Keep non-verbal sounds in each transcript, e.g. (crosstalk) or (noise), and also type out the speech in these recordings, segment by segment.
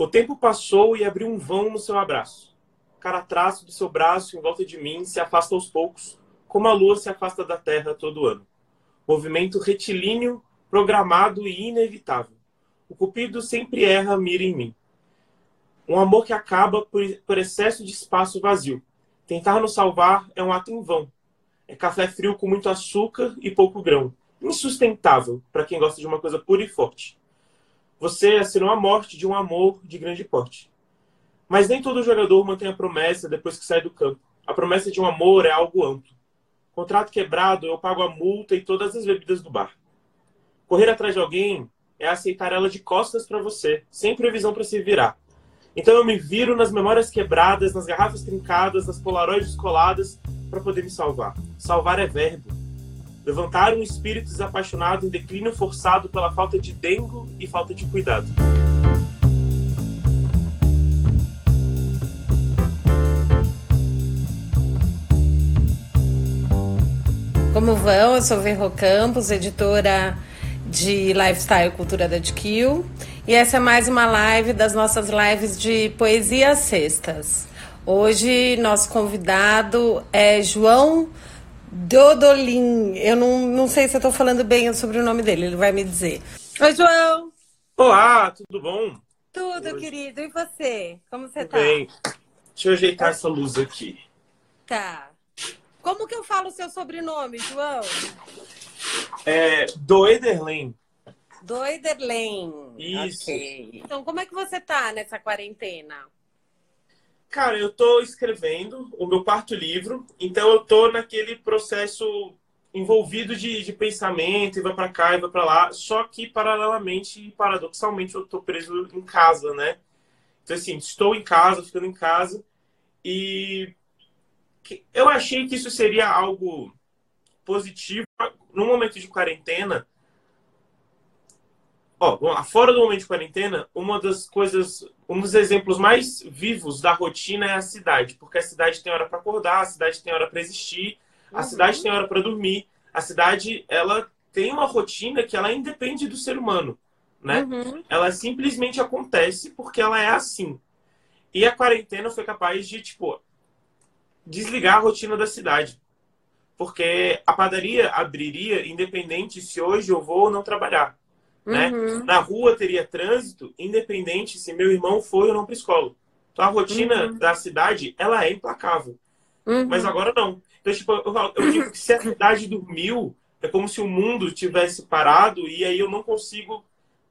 O tempo passou e abriu um vão no seu abraço. Cada traço do seu braço em volta de mim se afasta aos poucos, como a lua se afasta da terra todo ano. Movimento retilíneo, programado e inevitável. O cupido sempre erra mira em mim. Um amor que acaba por, por excesso de espaço vazio. Tentar nos salvar é um ato em vão. É café frio com muito açúcar e pouco grão. Insustentável para quem gosta de uma coisa pura e forte. Você assinou a morte de um amor de grande porte. Mas nem todo jogador mantém a promessa depois que sai do campo. A promessa de um amor é algo amplo. Contrato quebrado, eu pago a multa e todas as bebidas do bar. Correr atrás de alguém é aceitar ela de costas para você, sem previsão para se virar. Então eu me viro nas memórias quebradas, nas garrafas trincadas, nas polaroides coladas para poder me salvar. Salvar é verbo. Levantar um espírito desapaixonado em declínio forçado pela falta de dengo e falta de cuidado. Como vão? Eu sou Verro Campos, editora de Lifestyle Cultura da DQ. E essa é mais uma live das nossas lives de poesia sextas. Hoje, nosso convidado é João Dodolin. Eu não, não sei se eu estou falando bem sobre o nome dele, ele vai me dizer. Oi, João! Olá, tudo bom? Tudo, Hoje. querido. E você? Como você tudo tá? Bem. Deixa eu ajeitar essa luz aqui. Tá. Como que eu falo o seu sobrenome, João? É Doederlen. Doederlen. Isso. Okay. Então, como é que você tá nessa quarentena? Cara, eu tô escrevendo o meu quarto livro, então eu tô naquele processo envolvido de, de pensamento, e vai para cá, e vai para lá, só que paralelamente e paradoxalmente eu tô preso em casa, né? Então, assim, estou em casa, ficando em casa, e eu achei que isso seria algo positivo no momento de quarentena. Ó, fora do momento de quarentena, uma das coisas, um dos exemplos mais vivos da rotina é a cidade, porque a cidade tem hora para acordar, a cidade tem hora para existir, a uhum. cidade tem hora para dormir, a cidade ela tem uma rotina que ela independe do ser humano, né? Uhum. Ela simplesmente acontece porque ela é assim. E a quarentena foi capaz de tipo desligar a rotina da cidade. Porque a padaria abriria independente se hoje eu vou ou não trabalhar. Né? Uhum. Na rua teria trânsito, independente se meu irmão foi ou não para escola. Então a rotina uhum. da cidade, ela é implacável. Uhum. Mas agora não. Então, tipo, eu, eu digo que se a cidade dormiu, é como se o mundo tivesse parado e aí eu não consigo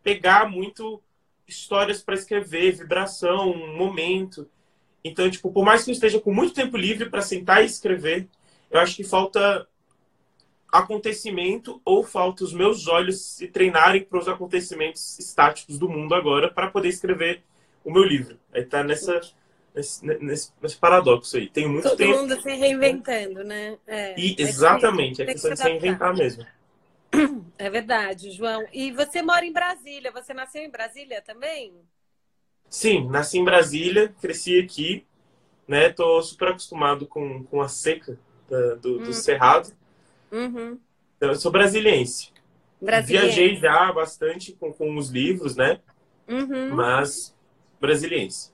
pegar muito histórias para escrever, vibração, momento. Então, tipo, por mais que eu esteja com muito tempo livre para sentar e escrever, eu acho que falta acontecimento ou falta os meus olhos se treinarem para os acontecimentos estáticos do mundo agora para poder escrever o meu livro. Aí tá nessa nesse, nesse, nesse paradoxo aí. Tem muito Todo tempo. mundo se reinventando, né? É, e, exatamente, é questão de se reinventar mesmo. (clears throat) É verdade, João. E você mora em Brasília? Você nasceu em Brasília também? Sim, nasci em Brasília, cresci aqui, né? Tô super acostumado com, com a seca da, do, do hum. Cerrado. Uhum. Então, eu sou brasiliense. brasiliense. Viajei já bastante com, com os livros, né? Uhum. Mas brasiliense.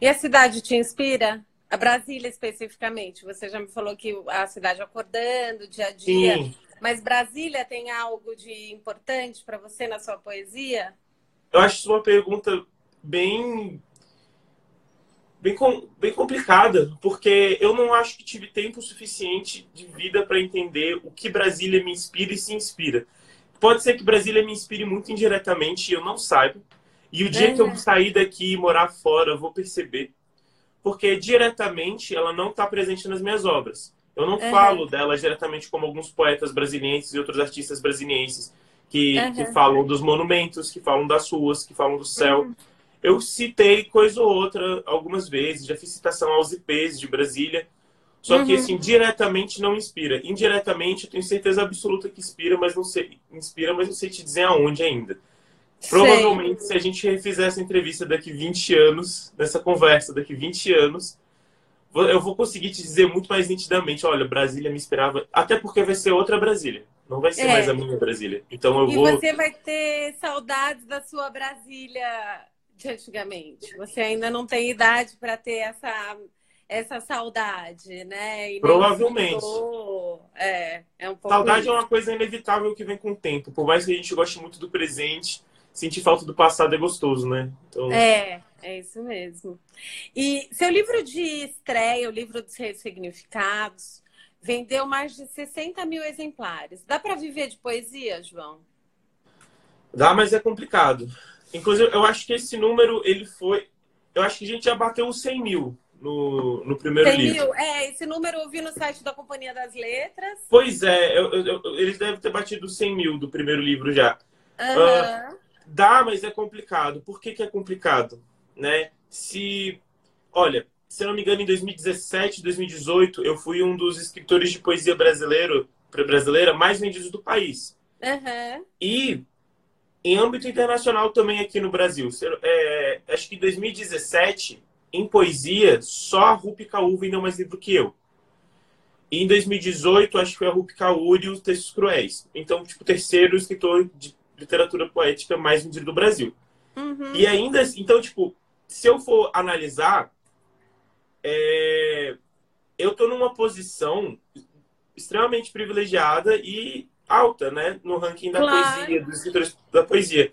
E a cidade te inspira? A Brasília especificamente. Você já me falou que a cidade acordando, dia a dia. Sim. Mas Brasília tem algo de importante para você na sua poesia? Eu acho uma pergunta bem bem, bem complicada, porque eu não acho que tive tempo suficiente de vida para entender o que Brasília me inspira e se inspira. Pode ser que Brasília me inspire muito indiretamente e eu não saiba. E o dia é. que eu sair daqui e morar fora, eu vou perceber. Porque diretamente ela não está presente nas minhas obras. Eu não falo dela diretamente como alguns poetas brasileiros e outros artistas brasileiros que, uhum. que falam dos monumentos, que falam das ruas, que falam do céu. Uhum. Eu citei coisa ou outra algumas vezes, já fiz citação aos IPs de Brasília, só uhum. que assim, diretamente não inspira. Indiretamente, eu tenho certeza absoluta que inspira, mas não sei, inspira, mas não sei te dizer aonde ainda. Provavelmente, se a gente refizer essa entrevista daqui 20 anos, nessa conversa daqui 20 anos, eu vou conseguir te dizer muito mais nitidamente, olha, Brasília me esperava, até porque vai ser outra Brasília. Não vai ser é. mais a minha Brasília. Então eu e vou. E você vai ter saudades da sua Brasília de antigamente. Você ainda não tem idade para ter essa essa saudade, né? Provavelmente. É, é um saudade isso. é uma coisa inevitável que vem com o tempo. Por mais que a gente goste muito do presente, sentir falta do passado é gostoso, né? Então... É, é isso mesmo. E seu livro de estreia, o livro dos ressignificados, vendeu mais de 60 mil exemplares. Dá para viver de poesia, João? Dá, mas é complicado. Inclusive, eu acho que esse número, ele foi... Eu acho que a gente já bateu os 100 mil no, no primeiro 100 livro. Mil. É, esse número eu vi no site da Companhia das Letras. Pois é, eu, eu, eles devem ter batido 100 mil do primeiro livro já. Uhum. Uh, dá, mas é complicado. Por que, que é complicado? Né? Se, olha, se eu não me engano, em 2017, 2018, eu fui um dos escritores de poesia brasileiro, brasileira mais vendidos do país. Uhum. E em âmbito internacional também aqui no Brasil. É, acho que em 2017 em poesia, só a Rupi Kaur vendeu mais livro que eu. E em 2018, acho que foi a Rupi Kaur e os Textos Cruéis. Então, tipo, terceiro escritor de literatura poética mais vendido do Brasil. Uhum. E ainda, então, tipo, se eu for analisar, é... eu tô numa posição extremamente privilegiada e alta, né? No ranking da claro. poesia, dos escritores da poesia.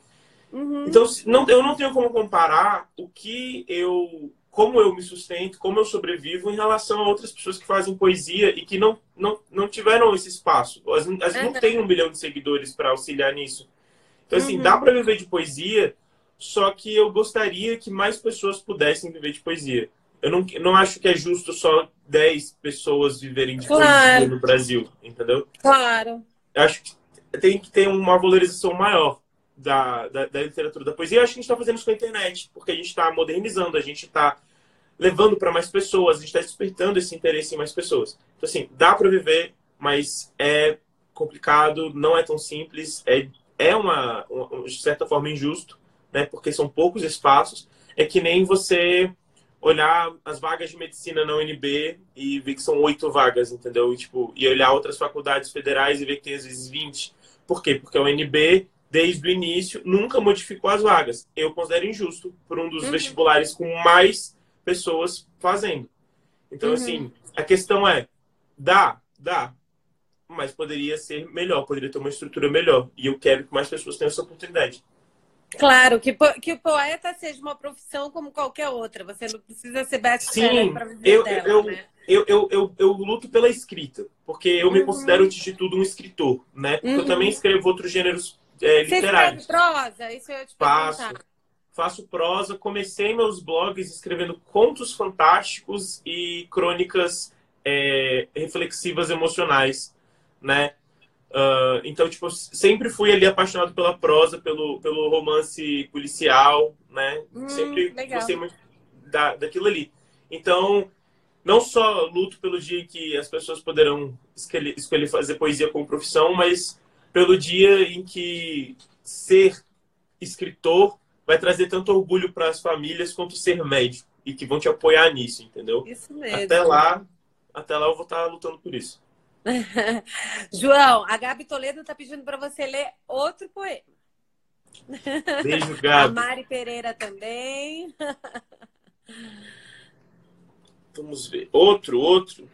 Uhum. Então, não, eu não tenho como comparar o que eu como eu me sustento, como eu sobrevivo em relação a outras pessoas que fazem poesia e que não, não, não tiveram esse espaço. Elas, elas uhum. não têm um milhão de seguidores para auxiliar nisso. Então, assim, Uhum. dá para viver de poesia, só que eu gostaria que mais pessoas pudessem viver de poesia. Eu não, não acho que é justo só 10 pessoas viverem de Claro. poesia no Brasil, entendeu? Claro. Acho que tem que ter uma valorização maior da, da, da literatura da poesia. Eu acho que a gente está fazendo isso com a internet, porque a gente está modernizando, a gente está levando para mais pessoas, a gente está despertando esse interesse em mais pessoas. Então, assim, dá para viver, mas é complicado, não é tão simples, é, é uma, uma, de certa forma, injusto, né? Porque são poucos espaços. É que nem você olhar as vagas de medicina na UNB e ver que são oito vagas, entendeu? E, tipo, e olhar outras faculdades federais e ver que tem às vezes 20. Por quê? Porque a UNB, desde o início, nunca modificou as vagas. Eu considero injusto por um dos Uhum. vestibulares com mais pessoas fazendo. Então, Uhum. assim, a questão é, dá, dá, mas poderia ser melhor, poderia ter uma estrutura melhor. E eu quero que mais pessoas tenham essa oportunidade. Claro, que, que o poeta seja uma profissão como qualquer outra. Você não precisa ser best-seller para viver eu, dela, eu, né? eu, eu, eu, eu luto pela escrita, porque eu me Uhum. considero, antes de tudo, um escritor, né? Porque eu Uhum. também escrevo outros gêneros é, Você literários. escreve prosa? Isso eu ia te Faço, perguntar. faço prosa, comecei meus blogs escrevendo contos fantásticos e crônicas é, reflexivas emocionais, né? Ah, então, tipo, sempre fui ali apaixonado pela prosa, pelo, pelo romance policial, né? Hum, sempre legal. gostei muito da, daquilo ali. Então, não só luto pelo dia que as pessoas poderão escolher, escolher fazer poesia como profissão, mas pelo dia em que ser escritor vai trazer tanto orgulho para as famílias quanto ser médico e que vão te apoiar nisso, entendeu? Isso mesmo. Até lá, até lá eu vou estar lutando por isso. (laughs) João, a Gabi Toledo está pedindo para você ler outro poema. Beijo, (laughs) A Gabi. Mari Pereira também. (laughs) Vamos ver. Outro, outro.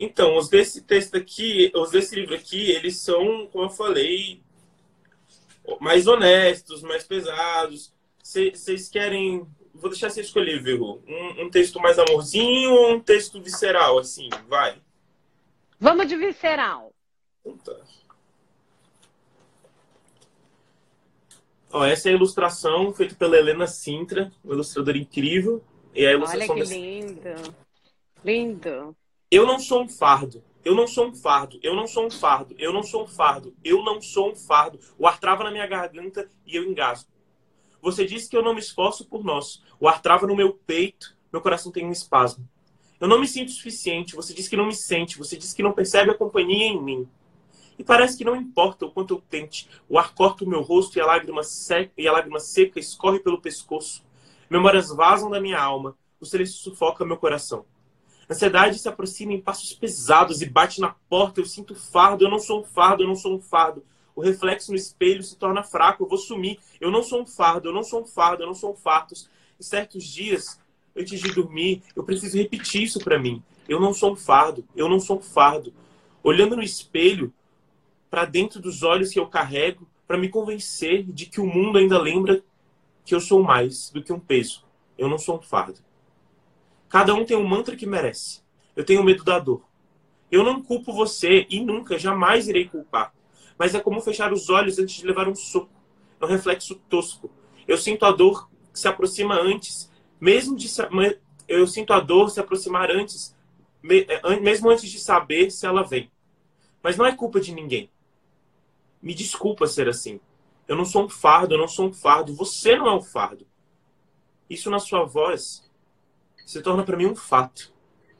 Então, os desse texto aqui, os desse livro aqui, eles são, como eu falei, mais honestos, mais pesados. Vocês querem. Vou deixar você escolher, Verru. Um, um texto mais amorzinho ou um texto visceral, assim? Vai. Vamos de visceral. Então tá. Ó, essa é a ilustração feita pela Helena Sintra, uma ilustradora incrível. E a Olha ilustração que dessa- lindo. Lindo. Eu não sou um fardo. Eu não sou um fardo. Eu não sou um fardo. Eu não sou um fardo. Eu não sou um fardo. O ar trava na minha garganta e eu engasgo. Você disse que eu não me esforço por nós. O ar trava no meu peito, meu coração tem um espasmo. Eu não me sinto suficiente. Você disse que não me sente. Você disse que não percebe a companhia em mim. E parece que não importa o quanto eu tente. O ar corta o meu rosto e a lágrima seca, e a lágrima seca escorre pelo pescoço. Memórias vazam da minha alma. O silêncio sufoca meu coração. A ansiedade se aproxima em passos pesados e bate na porta. Eu sinto fardo, eu não sou um fardo, eu não sou um fardo. O reflexo no espelho se torna fraco, eu vou sumir. Eu não sou um fardo, eu não sou um fardo, eu não sou um fartos. Em certos dias, antes de dormir, eu preciso repetir isso para mim. Eu não sou um fardo, eu não sou um fardo. Olhando no espelho, para dentro dos olhos que eu carrego, para me convencer de que o mundo ainda lembra que eu sou mais do que um peso. Eu não sou um fardo. Cada um tem um mantra que merece. Eu tenho medo da dor. Eu não culpo você e nunca, jamais irei culpar. Mas é como fechar os olhos antes de levar um soco. É um reflexo tosco. Eu sinto a dor que se aproxima antes, mesmo de eu sinto a dor se aproximar antes, mesmo antes de saber se ela vem. Mas não é culpa de ninguém. Me desculpa ser assim. Eu não sou um fardo, eu não sou um fardo. Você não é um fardo. Isso na sua voz se torna para mim um fato.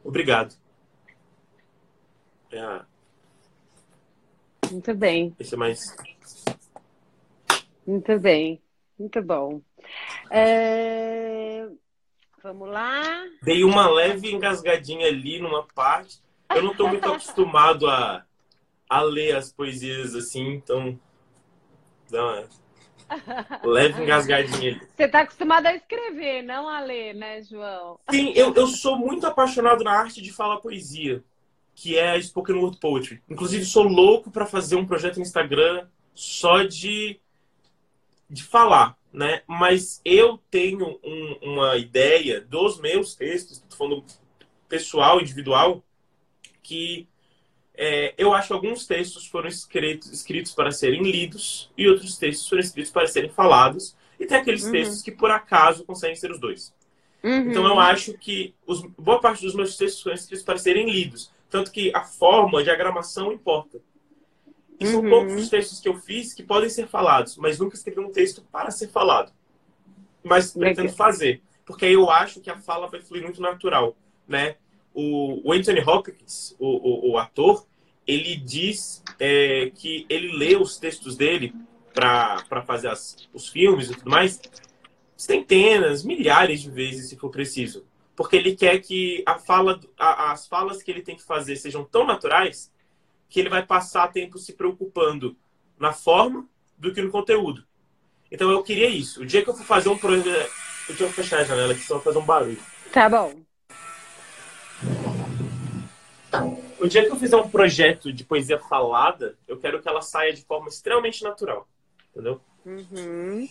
Obrigado. É. Muito bem. Esse é mais. Muito bem. Muito bom. É... Vamos lá. Dei uma leve engasgadinha ali numa parte. Eu não estou muito (laughs) acostumado a a ler as poesias assim, então. Dá uma leve engasgadinha ali. Você está acostumado a escrever, não a ler, né, João? Sim, eu, eu sou muito apaixonado na arte de falar poesia, que é a Spoken Word Poetry. Inclusive, sou louco para fazer um projeto no Instagram só de, de falar, né? Mas eu tenho um, uma ideia dos meus textos, estou falando pessoal, individual, que é, eu acho que alguns textos foram escritos, escritos para serem lidos e outros textos foram escritos para serem falados. E tem aqueles uhum. textos que, por acaso, conseguem ser os dois. Uhum. Então, eu acho que os, boa parte dos meus textos foram escritos para serem lidos. Tanto que a forma, a diagramação importa. E são uhum. poucos os textos que eu fiz que podem ser falados, mas nunca escrevi um texto para ser falado. Mas pretendo fazer. Porque aí eu acho que a fala vai fluir muito natural, né? O, o Anthony Hopkins, o, o, o ator, ele diz é, que ele lê os textos dele para fazer as, os filmes e tudo mais centenas, milhares de vezes, se for preciso. Porque ele quer que a fala, a, as falas que ele tem que fazer sejam tão naturais que ele vai passar tempo se preocupando na forma do que no conteúdo. Então eu queria isso. O dia que eu for fazer um projeto. Deixa eu fechar a janela aqui, só vou fazer um barulho. Tá bom. O dia que eu fizer um projeto de poesia falada, eu quero que ela saia de forma extremamente natural. Entendeu? Uhum.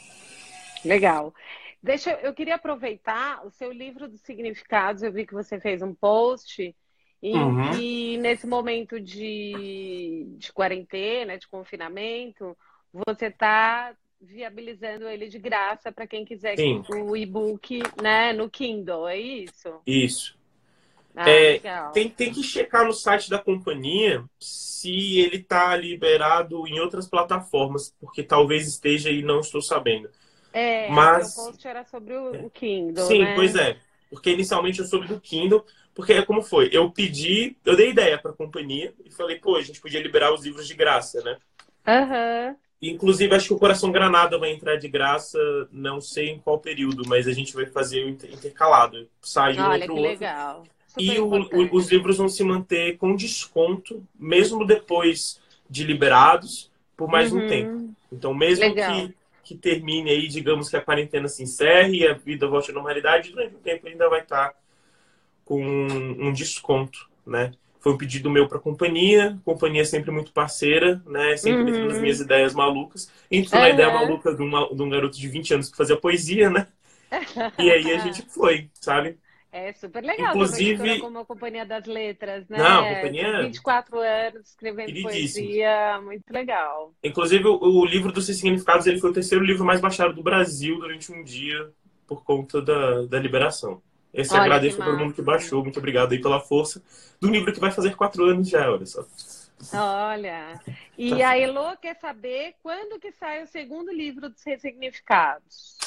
Legal. Deixa, eu queria aproveitar o seu livro dos significados. Eu vi que você fez um post e, uhum. e nesse momento de, de quarentena, de confinamento, você está viabilizando ele de graça para quem quiser Sim. o e-book né, no Kindle, é isso? Isso. Ah, é, tem, tem que checar no site da companhia se ele está liberado em outras plataformas, porque talvez esteja e não estou sabendo. É, Mas... o post era sobre o, Kindle. Sim, né? pois é. Porque inicialmente eu soube do Kindle, porque é como foi. Eu pedi, eu dei ideia para a companhia e falei, pô, a gente podia liberar os livros de graça, né? Aham. Uhum. Inclusive, acho que o Coração Granada vai entrar de graça, não sei em qual período, mas a gente vai fazer intercalado. Sai um Olha, outro que outro. legal. E o, o, os livros vão se manter com desconto, mesmo depois de liberados, por mais uhum. um tempo. Então, mesmo que, que termine aí, digamos que a quarentena se encerre e a vida volte à normalidade, durante o tempo ainda vai estar com um, um desconto, né? Foi um pedido meu para a companhia, companhia sempre muito parceira, né? Sempre uhum. as minhas ideias malucas. Entrou uhum. na ideia maluca de, uma, de um garoto de 20 anos que fazia poesia, né? (laughs) E aí a gente foi, sabe? É super legal. Inclusive, como a Companhia das Letras, né? Não, a companhia. 24 anos escrevendo poesia, muito legal. Inclusive, o, o livro dos significados ele foi o terceiro livro mais baixado do Brasil durante um dia por conta da, da liberação. Esse olha, agradeço a todo mundo que baixou. Muito obrigado aí pela força do livro que vai fazer quatro anos já, olha só. Olha, e tá. a Elo quer saber quando que sai o segundo livro dos ressignificados.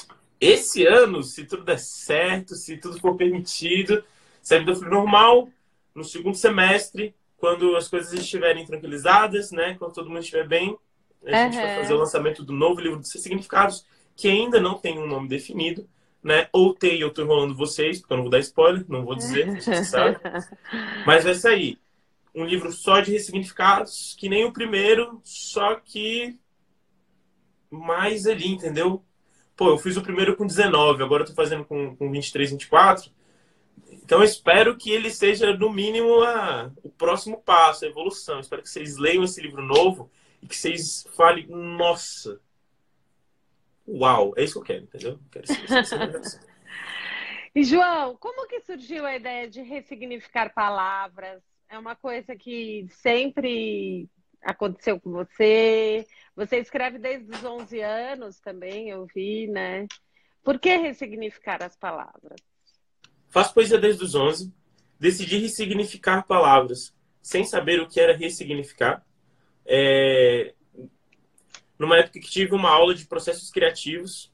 Esse ano, se tudo der certo, se tudo for permitido, serve do frio normal, no segundo semestre, quando as coisas estiverem tranquilizadas, né? Quando todo mundo estiver bem, a gente vai fazer o lançamento do novo livro de significados, que ainda não tem um nome definido, né? Ou tem Eu Tô Enrolando Vocês, porque eu não vou dar spoiler, não vou dizer, (laughs) você sabe. Mas vai sair um livro só de ressignificados, que nem o primeiro, só que mais ali, entendeu? Pô, eu fiz o primeiro com 19, agora eu tô fazendo com, com 23, 24. Então espero que ele seja, no mínimo, a, o próximo passo, a evolução. Eu espero que vocês leiam esse livro novo e que vocês falem, nossa, uau, é isso que eu quero, entendeu? Eu quero ser, (laughs) e João, como que surgiu a ideia de ressignificar palavras? É uma coisa que sempre aconteceu com você? Você escreve desde os 11 anos também, eu vi, né? Por que ressignificar as palavras? Faço poesia desde os 11. Decidi ressignificar palavras sem saber o que era ressignificar. É... Numa época que tive uma aula de processos criativos,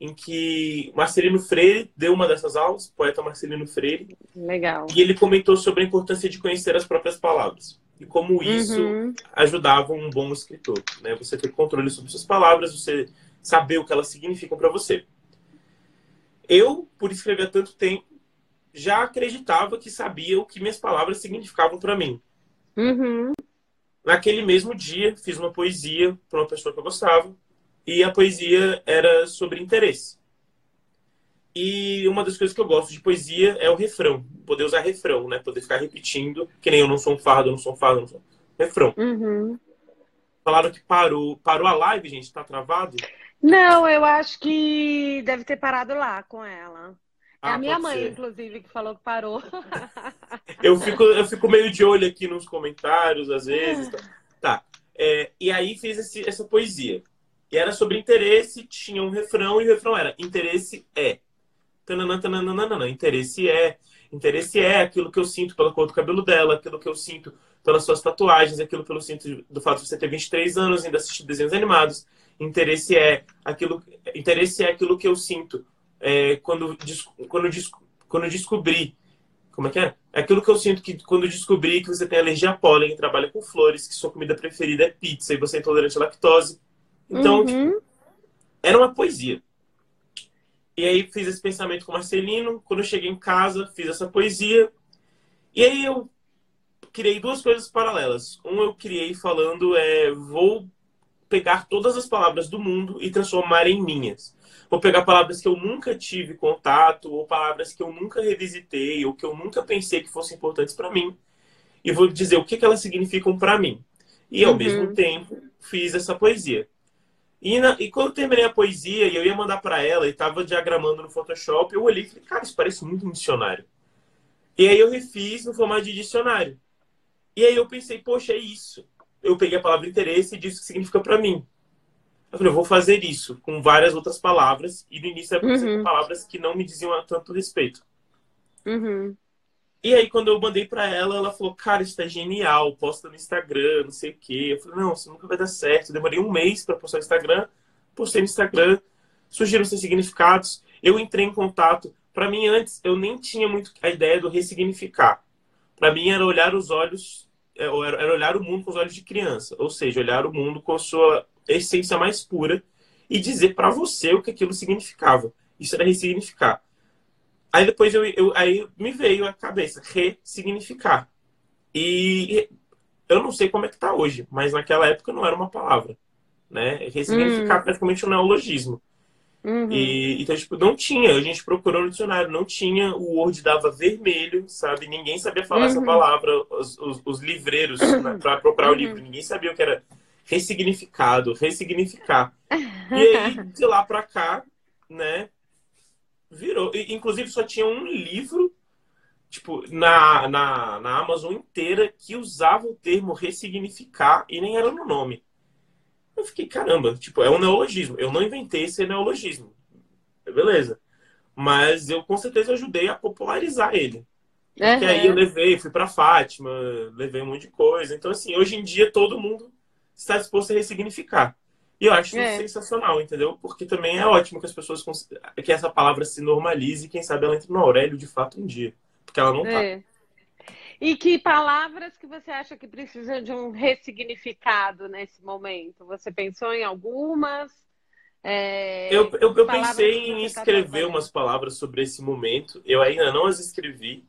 em que Marcelino Freire deu uma dessas aulas, poeta Marcelino Freire. Legal. E ele comentou sobre a importância de conhecer as próprias palavras e como isso uhum. ajudava um bom escritor, né? Você ter controle sobre suas palavras, você saber o que elas significam para você. Eu, por escrever há tanto tempo, já acreditava que sabia o que minhas palavras significavam para mim. Uhum. Naquele mesmo dia, fiz uma poesia para uma pessoa que eu gostava e a poesia era sobre interesse. E uma das coisas que eu gosto de poesia é o refrão. Poder usar refrão, né? Poder ficar repetindo, que nem eu não sou um fardo, eu não sou um fardo, eu não sou. Refrão. Uhum. Falaram que parou. Parou a live, gente? Tá travado? Não, eu acho que deve ter parado lá com ela. É ah, a minha mãe, ser. inclusive, que falou que parou. (laughs) eu, fico, eu fico meio de olho aqui nos comentários, às vezes. Tá. tá. É, e aí fiz esse, essa poesia. E era sobre interesse, tinha um refrão, e o refrão era: interesse é. Tananã, tananã, interesse é. Interesse é aquilo que eu sinto pela cor do cabelo dela, aquilo que eu sinto pelas suas tatuagens, aquilo que eu sinto do fato de você ter 23 anos e ainda assistir desenhos animados. Interesse é aquilo, interesse é aquilo que eu sinto é, quando, quando, quando descobri. Como é que é? É aquilo que eu sinto que quando descobri que você tem alergia a pólen, trabalha com flores, que sua comida preferida é pizza e você é intolerante à lactose. Então, uhum. tipo, era uma poesia. E aí fiz esse pensamento com o Marcelino. Quando eu cheguei em casa, fiz essa poesia. E aí eu criei duas coisas paralelas. Um eu criei falando é vou pegar todas as palavras do mundo e transformar em minhas. Vou pegar palavras que eu nunca tive contato ou palavras que eu nunca revisitei ou que eu nunca pensei que fossem importantes para mim e vou dizer o que, que elas significam para mim. E ao uhum. mesmo tempo fiz essa poesia. E, na, e quando eu terminei a poesia e eu ia mandar para ela e tava diagramando no Photoshop, eu olhei e falei, cara, isso parece muito um dicionário. E aí eu refiz no formato de dicionário. E aí eu pensei, poxa, é isso. Eu peguei a palavra interesse e disse o que significa para mim. Eu falei, eu vou fazer isso com várias outras palavras. E no início era uhum. com palavras que não me diziam tanto respeito. Uhum. E aí, quando eu mandei para ela, ela falou, cara, isso tá genial, posta no Instagram, não sei o quê. Eu falei, não, isso nunca vai dar certo. Eu demorei um mês para postar no Instagram, postei no Instagram, surgiram seus significados. Eu entrei em contato. Para mim, antes, eu nem tinha muito a ideia do ressignificar. Para mim, era olhar os olhos, é, era olhar o mundo com os olhos de criança. Ou seja, olhar o mundo com a sua essência mais pura e dizer para você o que aquilo significava. Isso era ressignificar. Aí depois eu, eu, aí me veio a cabeça ressignificar. E eu não sei como é que tá hoje, mas naquela época não era uma palavra, né? Ressignificar uhum. praticamente um neologismo. Uhum. E, então, tipo, não tinha. A gente procurou no dicionário, não tinha. O Word dava vermelho, sabe? Ninguém sabia falar uhum. essa palavra. Os, os, os livreiros, né, (coughs) para procurar o uhum. livro, ninguém sabia o que era ressignificado, ressignificar. (laughs) E aí, de lá para cá, né? Virou. Inclusive, só tinha um livro, tipo, na, na, na Amazon inteira que usava o termo ressignificar e nem era no nome. Eu fiquei, caramba, tipo, é um neologismo. Eu não inventei esse neologismo. Beleza. Mas eu com certeza ajudei a popularizar ele. Uhum. Que aí eu levei, fui para Fátima, levei um monte de coisa. Então, assim, hoje em dia todo mundo está disposto a ressignificar. E eu acho é. sensacional, entendeu? Porque também é ótimo que as pessoas que essa palavra se normalize e quem sabe ela entre no Aurélio de fato um dia. Porque ela não tá. É. E que palavras que você acha que precisam de um ressignificado nesse momento? Você pensou em algumas? É, eu, eu, eu pensei em tá escrever tá umas palavras sobre esse momento. Eu ainda não as escrevi.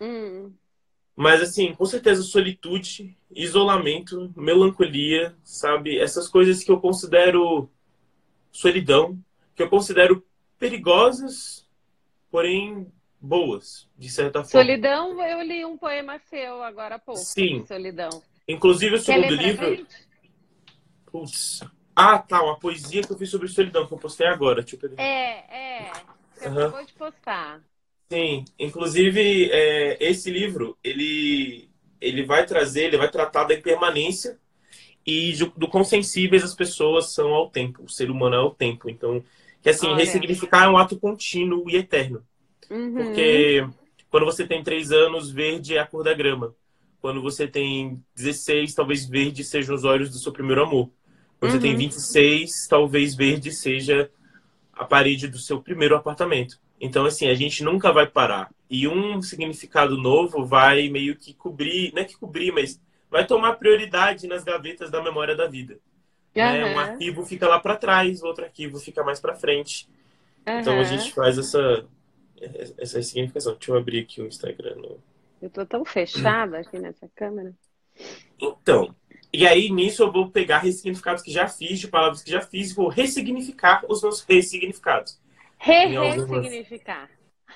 Hum. Mas, assim, com certeza, solitude, isolamento, melancolia, sabe? Essas coisas que eu considero solidão, que eu considero perigosas, porém boas, de certa forma. Solidão, eu li um poema seu agora há pouco. Sim. Solidão. Inclusive, o segundo livro. Putz. Ah, tá, uma poesia que eu fiz sobre solidão, que eu postei agora. Deixa eu É, é. Você uhum. acabou de postar. Sim, inclusive é, esse livro ele ele vai trazer, ele vai tratar da impermanência e do, do quão sensíveis as pessoas são ao tempo, o ser humano é ao tempo. Então, que assim, Olha. ressignificar é um ato contínuo e eterno. Uhum. Porque quando você tem três anos, verde é a cor da grama. Quando você tem 16, talvez verde sejam os olhos do seu primeiro amor. Quando uhum. você tem 26, uhum. talvez verde seja a parede do seu primeiro apartamento. Então, assim, a gente nunca vai parar. E um significado novo vai meio que cobrir, não é que cobrir, mas vai tomar prioridade nas gavetas da memória da vida. Uhum. Né? Um arquivo fica lá para trás, outro arquivo fica mais para frente. Uhum. Então a gente faz essa, essa significação. Deixa eu abrir aqui o Instagram. Eu tô tão fechada aqui nessa câmera. Então, e aí nisso eu vou pegar ressignificados que já fiz, de palavras que já fiz, e vou ressignificar os meus ressignificados. Re-ressignificar.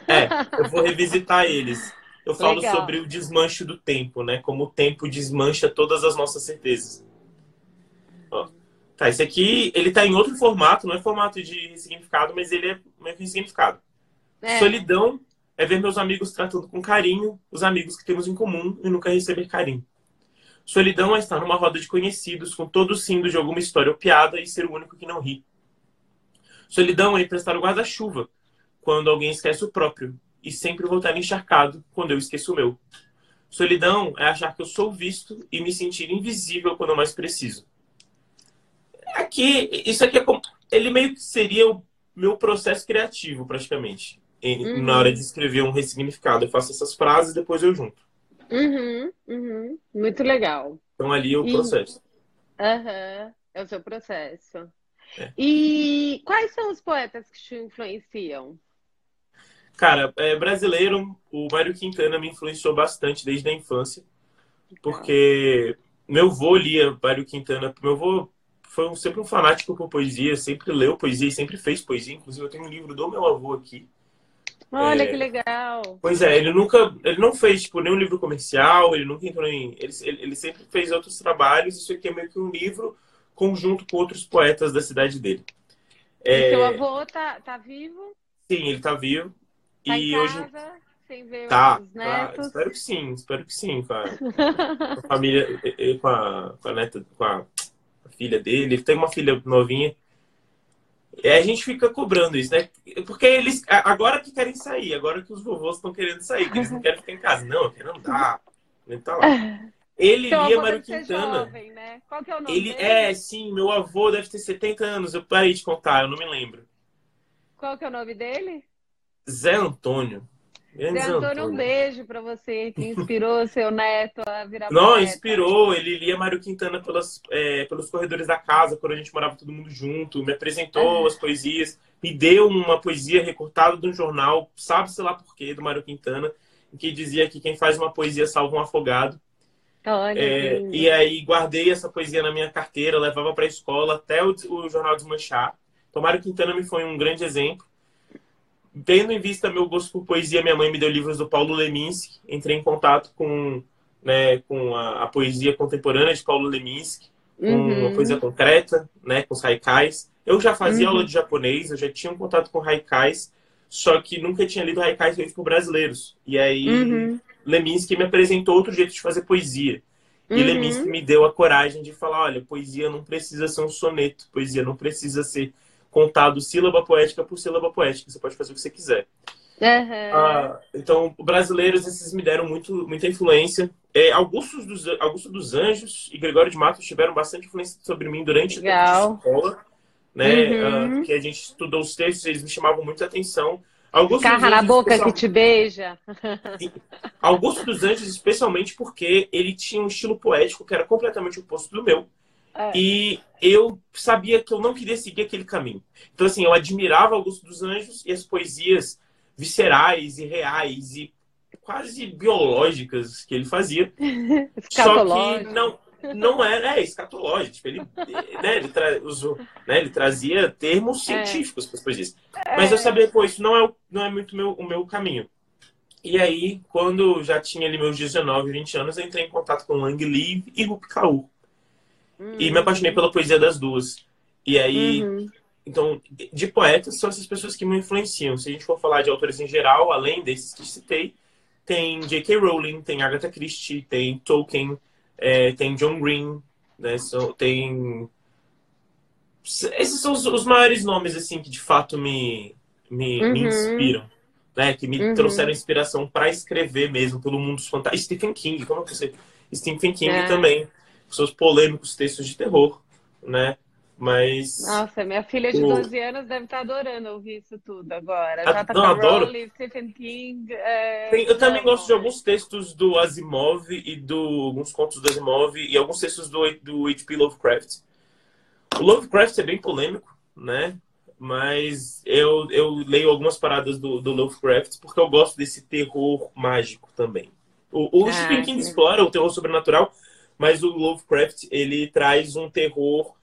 É, eu vou revisitar eles. Eu falo Legal. sobre o desmanche do tempo, né? Como o tempo desmancha todas as nossas certezas. Ó. Tá, esse aqui, ele tá em outro formato, não é formato de significado, mas ele é meio que significado. É. Solidão é ver meus amigos tratando com carinho os amigos que temos em comum e nunca receber carinho. Solidão é estar numa roda de conhecidos, com todos rindo de alguma história ou piada e ser o único que não ri. Solidão é emprestar o guarda-chuva quando alguém esquece o próprio e sempre voltar encharcado quando eu esqueço o meu. Solidão é achar que eu sou visto e me sentir invisível quando eu mais preciso. Aqui, isso aqui é como. Ele meio que seria o meu processo criativo, praticamente. Uhum. Na hora de escrever um ressignificado. Eu faço essas frases e depois eu junto. Uhum, uhum. Muito legal. Então ali é o processo. Uhum. É o seu processo. E quais são os poetas que te influenciam? Cara, é, brasileiro, o Mário Quintana me influenciou bastante desde a infância. Porque meu avô lia Mário Quintana. Meu avô foi um, sempre um fanático por poesia, sempre leu poesia e sempre fez poesia. Inclusive, eu tenho um livro do meu avô aqui. Olha é... que legal! Pois é, ele nunca, ele não fez tipo, nenhum livro comercial, ele nunca entrou em. Ele, ele sempre fez outros trabalhos. Isso aqui é meio que um livro conjunto com outros poetas da cidade dele. É... E seu avô tá, tá vivo? Sim, ele tá vivo. Tá e hoje. Casa, sem ver tá, os netos. Tá, espero que sim, espero que sim, com a, (laughs) com a família, com a, com a neta, com a, a filha dele. Ele tem uma filha novinha. E a gente fica cobrando isso, né? Porque eles agora que querem sair, agora que os vovôs estão querendo sair, que eles não querem ficar em casa. Não, eu quero andar. Ele tá lá. (laughs) Ele então, lia Mário Quintana. Jovem, né? Qual que é o nome ele dele? é, sim, meu avô deve ter 70 anos. Eu parei de contar, eu não me lembro. Qual que é o nome dele? Zé Antônio. Zé Antônio, Antônio, um beijo para você que inspirou seu neto a virar Não, poeta. inspirou. Ele lia Mário Quintana pelas, é, pelos corredores da casa, quando a gente morava todo mundo junto. Me apresentou ah. as poesias. Me deu uma poesia recortada de um jornal, sabe-se lá por quê, do Mário Quintana, que dizia que quem faz uma poesia salva um afogado. Olha, é, e aí guardei essa poesia na minha carteira, levava para a escola até o, o, jornal desmanchar. Então, Mário Quintana me foi um grande exemplo. Tendo em vista meu gosto por poesia, minha mãe me deu livros do Paulo Leminski. Entrei em contato com, né, com a, a poesia contemporânea de Paulo Leminski, com uhum. uma poesia concreta, né, com os haikais. Eu já fazia uhum. aula de japonês, eu já tinha um contato com haikais, só que nunca tinha lido haikais feitos por brasileiros. E aí uhum. Leminski me apresentou outro jeito de fazer poesia. E uhum. Leminski me deu a coragem de falar: olha, poesia não precisa ser um soneto, poesia não precisa ser contado sílaba poética por sílaba poética, você pode fazer o que você quiser. Uhum. Ah, então, brasileiros, esses me deram muito, muita influência. É, Augusto, dos, Augusto dos Anjos e Gregório de Matos tiveram bastante influência sobre mim durante Legal. a escola, né? Uhum. Ah, que a gente estudou os textos, eles me chamavam muita atenção. Augusto Carra na boca que te beija. Augusto dos Anjos, especialmente porque ele tinha um estilo poético que era completamente oposto do meu. É. E eu sabia que eu não queria seguir aquele caminho. Então, assim, eu admirava Augusto dos Anjos e as poesias viscerais e reais e quase biológicas que ele fazia. (laughs) Só que não, não era é, escatológico. Tipo, ele, né, ele, tra usou, né, ele trazia termos é. científicos para as poesias. Mas eu sabia, pô, isso não é, não é muito meu, o meu caminho. E aí, quando já tinha ali meus 19, 20 anos, eu entrei em contato com Lang Live e Rupi Kaur. Uhum. E me apaixonei pela poesia das duas. E aí, uhum. então, de poetas são essas pessoas que me influenciam. Se a gente for falar de autores em geral, além desses que citei, tem J.K. Rowling, tem Agatha Christie, tem Tolkien, é, tem John Green, né? So, tem esses são os, os, maiores nomes assim que de fato me me, uhum. me inspiram, né? Que me uhum. trouxeram inspiração para escrever mesmo pelo mundo dos fantásticos. Stephen King, como é que você? Stephen King é. também seus polêmicos textos de terror, né? Mas. Nossa, minha filha de 12 o... anos deve estar adorando ouvir isso tudo agora. Já tá não, adoro. Rowling, Stephen King. É... Tem, eu também gosto de alguns textos do Asimov e do. alguns contos do Asimov e alguns textos do, do H.P. Lovecraft. O Lovecraft é bem polêmico, né? Mas eu, eu leio algumas paradas do, do Lovecraft porque eu gosto desse terror mágico também. O, o ah, Stephen King explora o terror sobrenatural, mas o Lovecraft ele traz um terror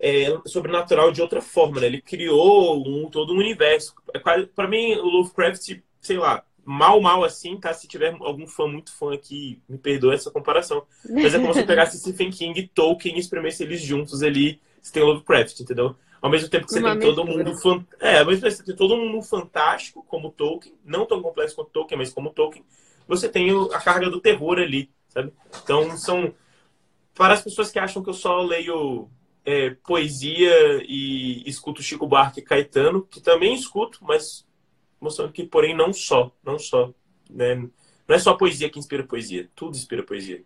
é, sobrenatural de outra forma, né? Ele criou um, todo um universo. É Para mim, o Lovecraft, sei lá, mal, mal assim, tá? Se tiver algum fã muito fã aqui, me perdoe essa comparação. Mas é como se eu pegasse (laughs) Stephen King e Tolkien e espremesse eles juntos ali. Você tem Lovecraft, entendeu? Ao mesmo tempo que você Uma tem todo mundo fan... é, ao mesmo tempo que você tem todo mundo fantástico como Tolkien, não tão complexo quanto Tolkien, mas como Tolkien, você tem a carga do terror ali sabe? Então, são. Para as pessoas que acham que eu só leio é, poesia e escuto Chico Buarque e Caetano, que também escuto, mas mostrando que, porém, não só. Não só. Né? Não é só poesia que inspira poesia, tudo inspira poesia.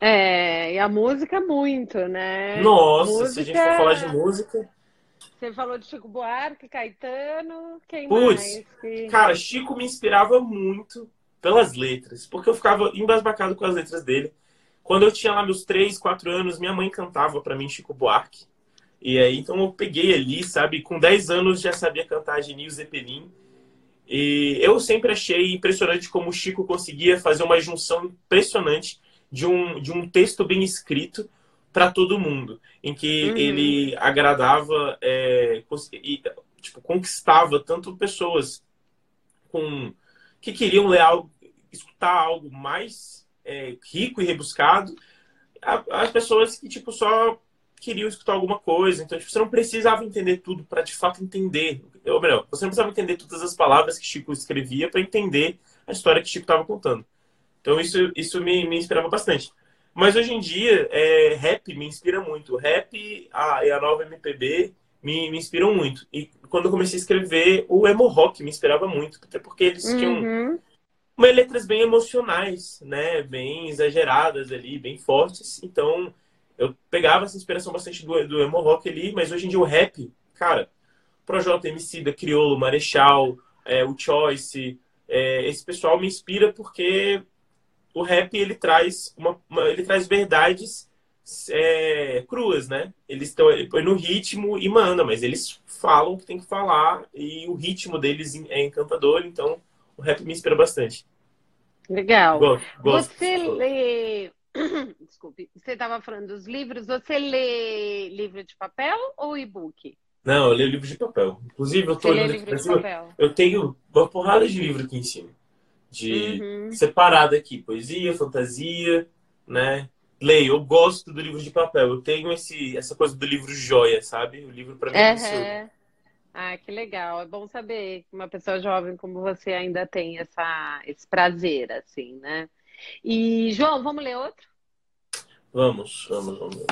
É, e a música muito, né? Nossa, música... se a gente for falar de música. Você falou de Chico Buarque, Caetano, quem Puts, mais? Cara, Chico me inspirava muito pelas letras, porque eu ficava embasbacado com as letras dele. Quando eu tinha lá meus 3, 4 anos, minha mãe cantava para mim Chico Buarque. E aí, então eu peguei ali, sabe? Com 10 anos já sabia cantar Genil Zeppelin. E eu sempre achei impressionante como o Chico conseguia fazer uma junção impressionante de um, de um texto bem escrito para todo mundo, em que uhum. ele agradava é, e tipo, conquistava tanto pessoas com que queriam ler algo, escutar algo mais é, rico e rebuscado, as pessoas que tipo só queriam escutar alguma coisa. Então, tipo, você não precisava entender tudo para de fato entender. Ou melhor, você não precisava entender todas as palavras que Chico escrevia para entender a história que Chico estava contando. Então, isso, isso me, me inspirava bastante. Mas hoje em dia, é, rap me inspira muito. Rap a, e a nova MPB me, me inspiram muito. E quando eu comecei a escrever, o emo rock me inspirava muito, até porque eles uhum. tinham umas letras bem emocionais, né? Bem exageradas ali, bem fortes. Então, eu pegava essa inspiração bastante do, do emo rock ali, mas hoje em dia o rap, cara, Projota, da Criolo, Marechal, é, o Choice, é, esse pessoal me inspira porque o rap ele traz uma, uma ele traz verdades é, cruas, né? Eles estão põe no ritmo e manda, mas eles falam o que tem que falar e o ritmo deles é encantador, então o rap me inspira bastante. Legal. Gosto, gosto. Você lê. (clears throat) Desculpe, você estava falando dos livros, você lê livro de papel ou e-book? Não, eu leio livro de papel. Inclusive, eu tô olhando aqui Eu tenho uma porrada de livro aqui em cima. De uhum. separado aqui, poesia, fantasia, né? leio, eu gosto do livro de papel. Eu tenho esse, essa coisa do livro joia, sabe? O livro para mim é uhum. Ah, que legal. É bom saber que uma pessoa jovem como você ainda tem essa, esse prazer, assim, né? E, João, vamos ler outro? Vamos, vamos, vamos.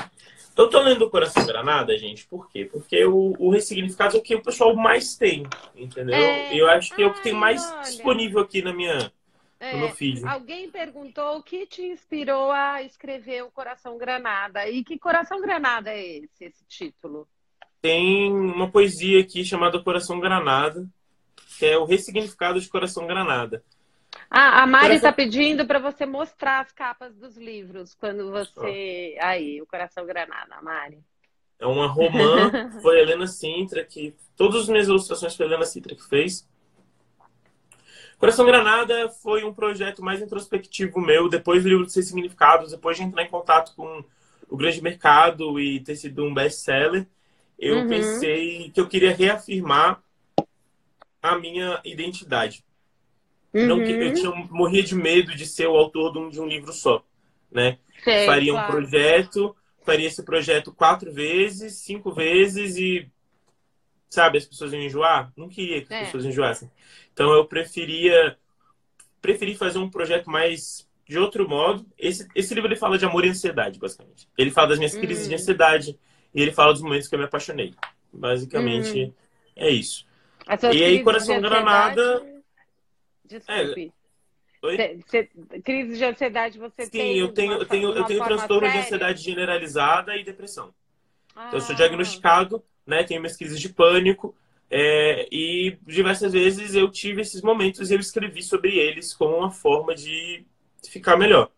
Eu tô lendo o Coração Granada, gente, por quê? Porque o, o ressignificado é o que o pessoal mais tem, entendeu? É... Eu acho que é o que tem mais olha... disponível aqui na minha, é, no meu feed. Alguém perguntou o que te inspirou a escrever o Coração Granada. E que Coração Granada é esse, esse título? Tem uma poesia aqui chamada Coração Granada, que é o ressignificado de Coração Granada. Ah, a Mari está pedindo para você mostrar as capas dos livros quando você. Aí, o Coração Granada, Mari. É uma romã, (laughs) foi Helena Sintra que. Todas as minhas ilustrações foi a Helena Sintra que fez. Coração Granada foi um projeto mais introspectivo meu, depois do livro de Seis Significados, depois de entrar em contato com o grande mercado e ter sido um best-seller, eu uhum. pensei que eu queria reafirmar a minha identidade. Uhum. Não que eu tinha, morria de medo de ser o autor de um, de um livro só, né? Sei, faria claro. um projeto, faria esse projeto quatro vezes, cinco vezes e sabe, as pessoas iam enjoar. Não queria que as é. pessoas enjoassem. Então eu preferia preferi fazer um projeto mais de outro modo. Esse, esse livro ele fala de amor e ansiedade, basicamente. Ele fala das minhas hum. crises de ansiedade e ele fala dos momentos que eu me apaixonei. Basicamente hum. é isso. E aí, Coração Granada. Desculpe. É... Cê, crise de ansiedade você Sim, tem? Sim, eu tenho, eu tenho, eu tenho transtorno séria? de ansiedade generalizada e depressão. Ah. Então, eu sou ah. diagnosticado, né? Tenho minhas crises de pânico. É, e diversas vezes eu tive esses momentos e eu escrevi sobre eles como uma forma de ficar melhor.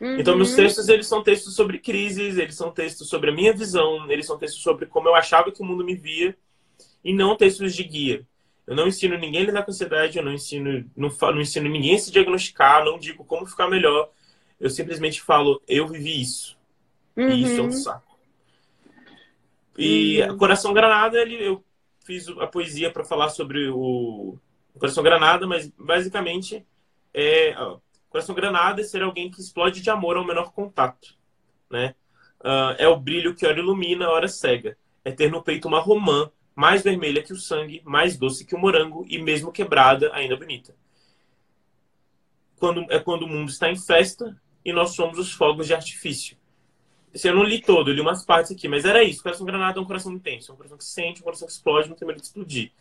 Uhum. Então, meus uhum. textos, eles são textos sobre crises, eles são textos sobre a minha visão, eles são textos sobre como eu achava que o mundo me via, e não textos de guia. Eu não ensino ninguém a lidar com ansiedade, eu não ensino, não, não ensino ninguém a se diagnosticar, não digo como ficar melhor. Eu simplesmente falo, eu vivi isso. Uhum. E isso é um uhum. saco. E uhum. Coração Granada, ele, eu fiz a poesia para falar sobre o Coração Granada, mas basicamente é, Coração Granada é ser alguém que explode de amor ao menor contato, né? Uh, é o brilho que ora ilumina, ora cega. É ter no peito uma romã mais vermelha que o sangue, mais doce que o morango e mesmo quebrada, ainda bonita. Quando, é quando o mundo está em festa e nós somos os fogos de artifício. Esse eu não li todo, eu li umas partes aqui, mas era isso. Coração Granada é um coração intenso, é um coração que sente, um coração que explode, não tem medo de explodir.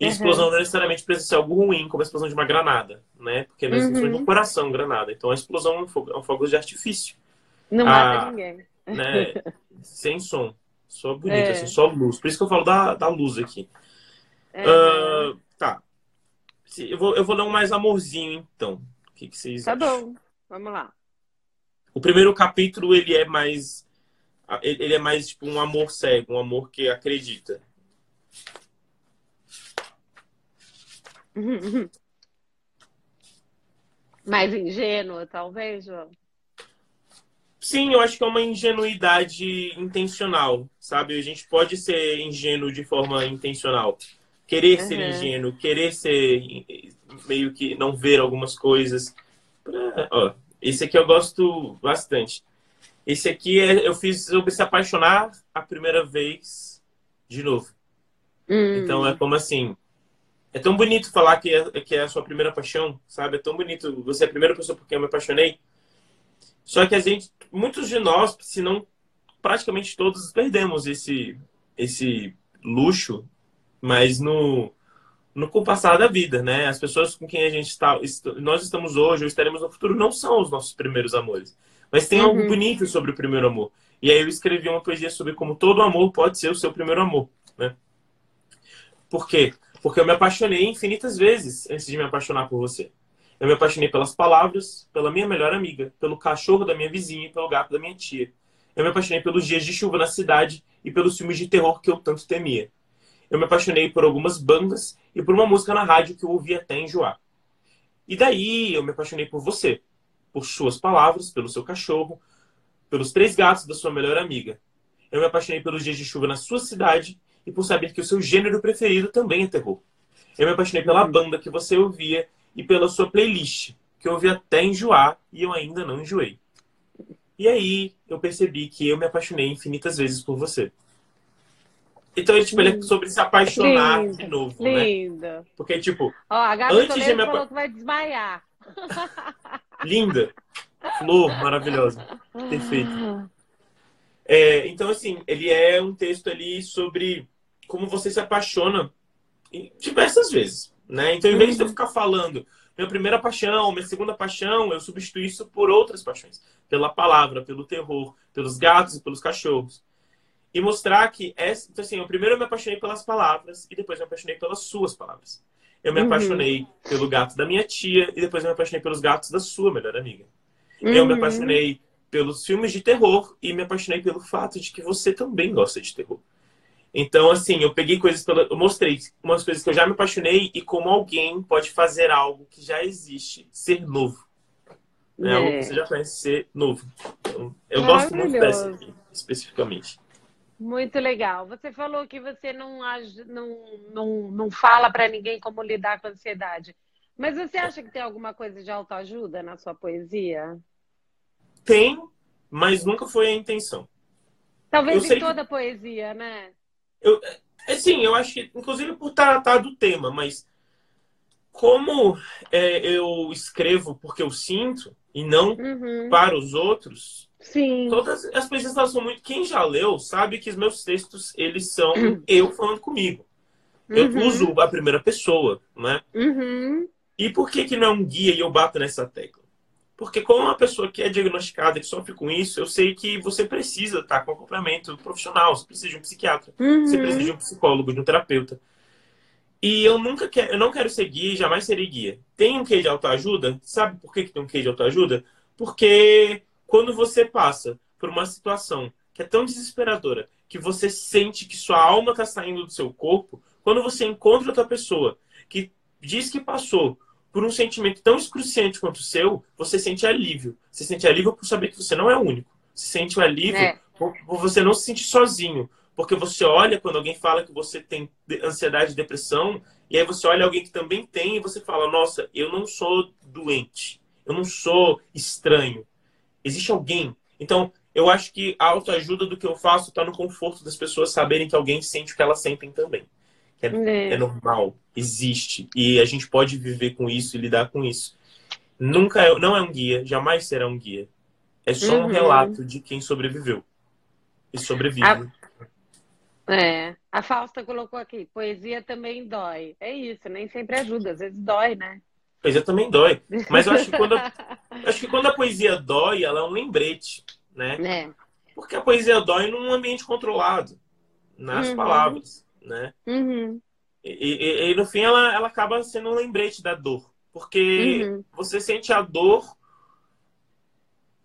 E uhum. explosão não necessariamente precisa ser algo ruim, como a explosão de uma granada, né? Porque nós uhum. no coração granada. Então a explosão é um fogo, é um fogo de artifício. Não ah, mata ninguém. Né? (laughs) Sem som. Só bonito, é. assim, só luz. Por isso que eu falo da, da luz aqui. Uh, tá. Eu vou, eu vou dar um mais amorzinho, então. O que, que vocês Tá acham? bom. Vamos lá. O primeiro capítulo, ele é mais... Ele é mais, tipo, um amor cego. Um amor que acredita. (laughs) Mais ingênua, talvez, João? Sim, eu acho que é uma ingenuidade intencional, sabe? A gente pode ser ingênuo de forma intencional. Querer uhum. ser ingênuo, querer ser meio que não ver algumas coisas. Pra... Ó, esse aqui eu gosto bastante. Esse aqui é, eu fiz sobre se apaixonar a primeira vez de novo. Hum. Então é como assim, é tão bonito falar que é, que é a sua primeira paixão, sabe? É tão bonito. Você é a primeira pessoa por quem eu me apaixonei. Só que a gente, muitos de nós, se não praticamente todos, perdemos esse, esse luxo, mas no, no com o passar da vida, né? As pessoas com quem a gente está, nós estamos hoje ou estaremos no futuro, não são os nossos primeiros amores. Mas tem uhum. algo bonito sobre o primeiro amor. E aí eu escrevi uma poesia sobre como todo amor pode ser o seu primeiro amor, né? Por quê? Porque eu me apaixonei infinitas vezes antes de me apaixonar por você. Eu me apaixonei pelas palavras, pela minha melhor amiga, pelo cachorro da minha vizinha e pelo gato da minha tia. Eu me apaixonei pelos dias de chuva na cidade e pelos filmes de terror que eu tanto temia. Eu me apaixonei por algumas bandas e por uma música na rádio que eu ouvia até enjoar. E daí eu me apaixonei por você, por suas palavras, pelo seu cachorro, pelos três gatos da sua melhor amiga. Eu me apaixonei pelos dias de chuva na sua cidade e por saber que o seu gênero preferido também é terror. Eu me apaixonei pela banda que você ouvia e pela sua playlist, que eu ouvi até enjoar e eu ainda não enjoei. E aí eu percebi que eu me apaixonei infinitas vezes por você. Então, tipo, ele é sobre se apaixonar de novo, né? linda. né? Porque, tipo, Ó, a Gabi antes de me falou que vai desmaiar. (laughs) Linda. Flor maravilhosa. Perfeito. É, então, assim, ele é um texto ali sobre como você se apaixona diversas vezes, né? Então, em vez de eu uhum. ficar falando minha primeira paixão, minha segunda paixão, eu substituo isso por outras paixões. Pela palavra, pelo terror, pelos gatos e pelos cachorros. E mostrar que, essa, então, assim, eu primeiro me apaixonei pelas palavras e depois me apaixonei pelas suas palavras. eu me uhum. apaixonei pelo gato da minha tia e depois me apaixonei pelos gatos da sua melhor amiga. Uhum. Eu me uhum. apaixonei pelos filmes de terror e me apaixonei pelo fato de que você também gosta de terror. Então, assim, eu peguei coisas pela. Eu mostrei umas coisas que eu já me apaixonei e como alguém pode fazer algo que já existe ser novo. Né? É. Algo que você já conhece ser novo. Então, eu gosto muito dessa aqui, especificamente. Muito legal. Você falou que você não, não, não, não fala para ninguém como lidar com a ansiedade. Mas você acha que tem alguma coisa de autoajuda na sua poesia? Tem, mas nunca foi a intenção. Talvez eu em toda que... poesia, né? Eu, é, sim, eu acho que, inclusive por tratar do tema, mas como é, eu escrevo porque eu sinto e não uhum. para os outros, Sim. todas as pessoas são muito. Quem já leu sabe que os meus textos eles são uhum. eu falando comigo. Eu uhum. uso a primeira pessoa, né? Uhum. E por que que não é um guia e eu bato nessa tecla? Porque como uma pessoa que é diagnosticada, que sofre com isso, eu sei que você precisa estar com acompanhamento profissional, você precisa de um psiquiatra, uhum. você precisa de um psicólogo, de um terapeuta. E eu nunca quero, eu não quero ser guia, jamais serei guia. Tem um quê de autoajuda? Sabe por que, que tem um quê de autoajuda? Porque quando você passa por uma situação que é tão desesperadora, que você sente que sua alma está saindo do seu corpo, quando você encontra outra pessoa que diz que passou por um sentimento tão excruciante quanto o seu, você sente alívio. Você sente alívio por saber que você não é o único. Você sente o alívio é. por, por, você não se sentir sozinho. Porque você olha quando alguém fala que você tem ansiedade e depressão, e aí você olha alguém que também tem e você fala: Nossa, eu não sou doente. Eu não sou estranho. Existe alguém. Então, eu acho que a autoajuda do que eu faço está no conforto das pessoas saberem que alguém sente o que elas sentem também é, é. é normal, existe. E a gente pode viver com isso e lidar com isso. Nunca é, não é um guia, jamais será um guia. É só uhum. um relato de quem sobreviveu. E sobrevive. A... É. A Fausta colocou aqui, poesia também dói. É isso, nem sempre ajuda, às vezes dói, né? Poesia também dói. Mas eu acho que quando a, (laughs) acho que quando a poesia dói, ela é um lembrete, né? É. Porque a poesia dói num ambiente controlado, nas uhum. palavras né? Uhum. E, e, e, no fim ela, ela acaba sendo um lembrete da dor. Porque uhum. você sente a dor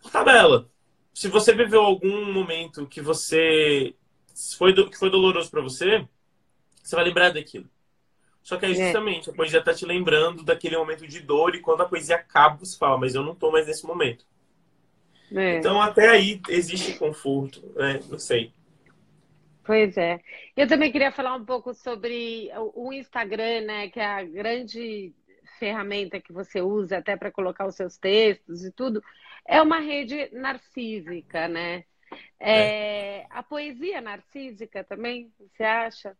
por tabela. Se você viveu algum momento que você foi, do, que foi doloroso para você, você vai lembrar daquilo. Só que é, é. justamente, é. a poesia tá te lembrando daquele momento de dor e quando a poesia acaba, você fala, mas eu não tô mais nesse momento. É. Então até aí existe conforto, né? Não sei. Pois é. Eu também queria falar um pouco sobre o Instagram, né, que é a grande ferramenta que você usa até para colocar os seus textos e tudo. É uma rede narcísica, né? É, é. A poesia narcísica também, você acha?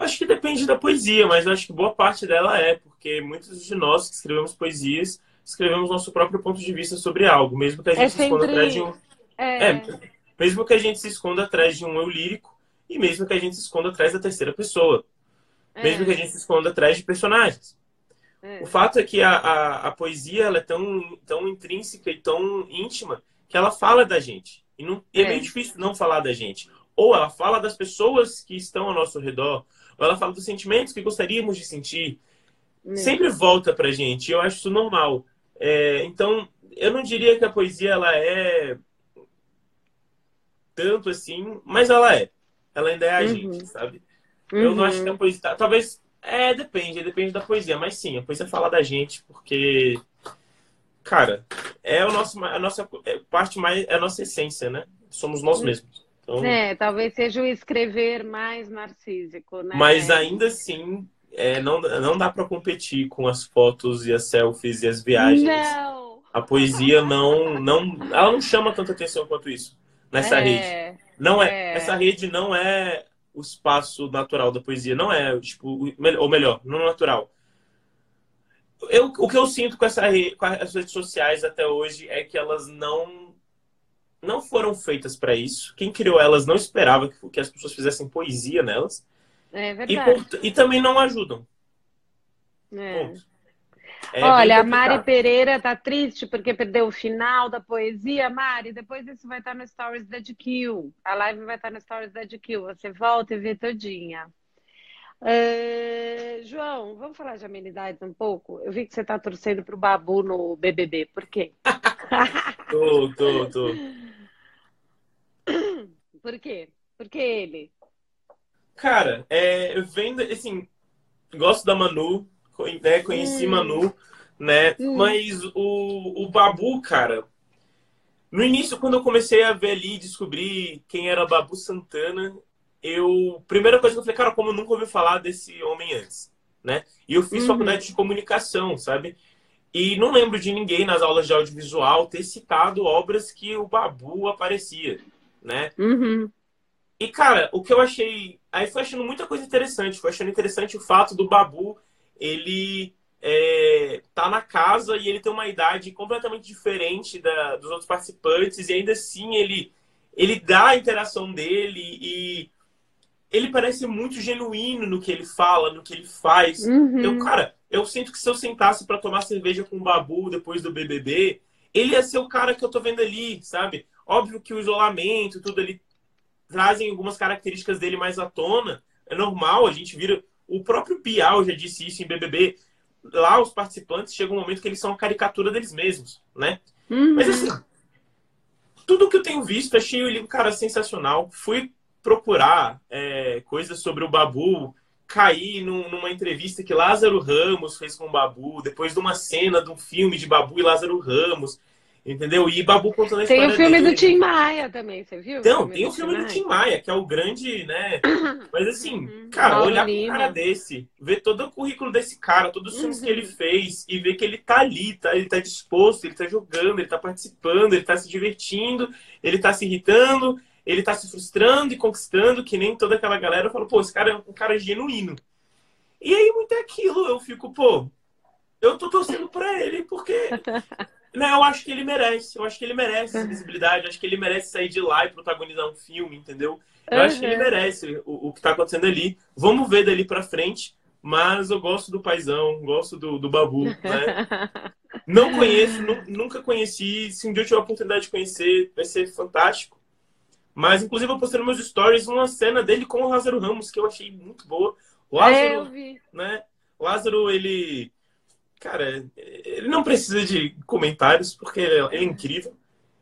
Acho que depende da poesia, mas acho que boa parte dela é, porque muitos de nós que escrevemos poesias escrevemos nosso próprio ponto de vista sobre algo, mesmo que a gente é sempre... se atrás de um. É... é mesmo que a gente se esconda atrás de um eu lírico e mesmo que a gente se esconda atrás da terceira pessoa. É. Mesmo que a gente se esconda atrás de personagens. É. O fato é que a, a, a poesia ela é tão, tão intrínseca e tão íntima que ela fala da gente. E, não, e é. é meio difícil não falar da gente. Ou ela fala das pessoas que estão ao nosso redor, ou ela fala dos sentimentos que gostaríamos de sentir. É. Sempre volta pra gente. Eu acho isso normal. É, então, eu não diria que a poesia ela é tanto assim, mas ela é. Ela ainda é a uhum. gente, sabe? Uhum. Eu não acho que a poesia. Tá, talvez. É, depende, depende da poesia, mas sim, a poesia fala da gente, porque. Cara, é o nosso, a nossa é parte mais. É a nossa essência, né? Somos nós mesmos. Então, é, talvez seja o escrever mais narcísico, né? Mas ainda assim, é, não, não dá para competir com as fotos e as selfies e as viagens. Não! A poesia não, não. Ela não chama tanta atenção quanto isso nessa é, rede. Não é, é, essa rede não é o espaço natural da poesia, não é, tipo, ou melhor, não natural. Eu, o que eu sinto com, essa rede, com as redes sociais até hoje é que elas não não foram feitas para isso. Quem criou elas não esperava que, que, as pessoas fizessem poesia nelas. É verdade. E, e também não ajudam. É. Ponto. É Olha, a Mari Pereira tá triste porque perdeu o final da poesia. Mari, depois isso vai estar no Stories da GQ. A live vai estar no Stories da GQ. Você volta e vê todinha. É, João, vamos falar de amenidades um pouco? Eu vi que você está torcendo para o Babu no BBB. Por quê? (laughs) tô, tô, tô. (coughs) Por quê? Por que ele? Cara, é, eu vendo, assim, gosto da Manu, né? Conheci hum. Manu, né? Hum. Mas o, o Babu, cara, no início, quando eu comecei a ver ali, descobrir quem era Babu Santana, eu. Primeira coisa que eu falei, cara, como eu nunca ouvi falar desse homem antes, né? E eu fiz uhum. faculdade de comunicação, sabe? E não lembro de ninguém nas aulas de audiovisual ter citado obras que o Babu aparecia, né? Uhum. E, cara, o que eu achei. Aí foi achando muita coisa interessante. Foi achando interessante o fato do Babu ele é, tá na casa e ele tem uma idade completamente diferente da, dos outros participantes, e ainda assim ele, ele dá a interação dele e ele parece muito genuíno no que ele fala, no que ele faz. Uhum. Eu, cara, eu sinto que se eu sentasse para tomar cerveja com o Babu depois do BBB, ele ia ser o cara que eu tô vendo ali, sabe? Óbvio que o isolamento, tudo ali trazem algumas características dele mais à tona. É normal, a gente vira. O próprio Bial já disse isso em BBB. Lá, os participantes chegam um momento que eles são a caricatura deles mesmos, né? Uhum. Mas assim, tudo que eu tenho visto, achei ele um cara sensacional. Fui procurar é, coisas sobre o Babu, caí num, numa entrevista que Lázaro Ramos fez com o Babu, depois de uma cena de um filme de Babu e Lázaro Ramos. Entendeu? E Babu contando a tem história Tem o filme dele. do Tim Maia também, você viu? Então, tem o filme do Tim Maia, que é o grande, né? (coughs) Mas assim, uhum. cara, Paulo olhar Lima. um cara desse, ver todo o currículo desse cara, todos os filmes uhum. que ele fez, e ver que ele tá ali, tá, ele tá disposto, ele tá jogando, ele tá participando, ele tá se divertindo, ele tá se irritando, ele tá se frustrando e conquistando, que nem toda aquela galera. Eu falo, pô, esse cara é um cara genuíno. E aí, muito é aquilo, eu fico, pô, eu tô torcendo pra ele, porque (laughs) Não, eu acho que ele merece. Eu acho que ele merece essa visibilidade. Eu acho que ele merece sair de lá e protagonizar um filme, entendeu? Eu uhum. acho que ele merece o, o que tá acontecendo ali. Vamos ver dali pra frente. Mas eu gosto do paizão, gosto do, do Babu, né? (laughs) Não conheço, nunca conheci. Se um dia eu tiver a oportunidade de conhecer, vai ser fantástico. Mas, inclusive, eu postei nos meus stories uma cena dele com o Lázaro Ramos, que eu achei muito boa. O Lázaro, é, eu vi. né? O Lázaro, ele cara, ele não precisa de comentários, porque ele é, incrível.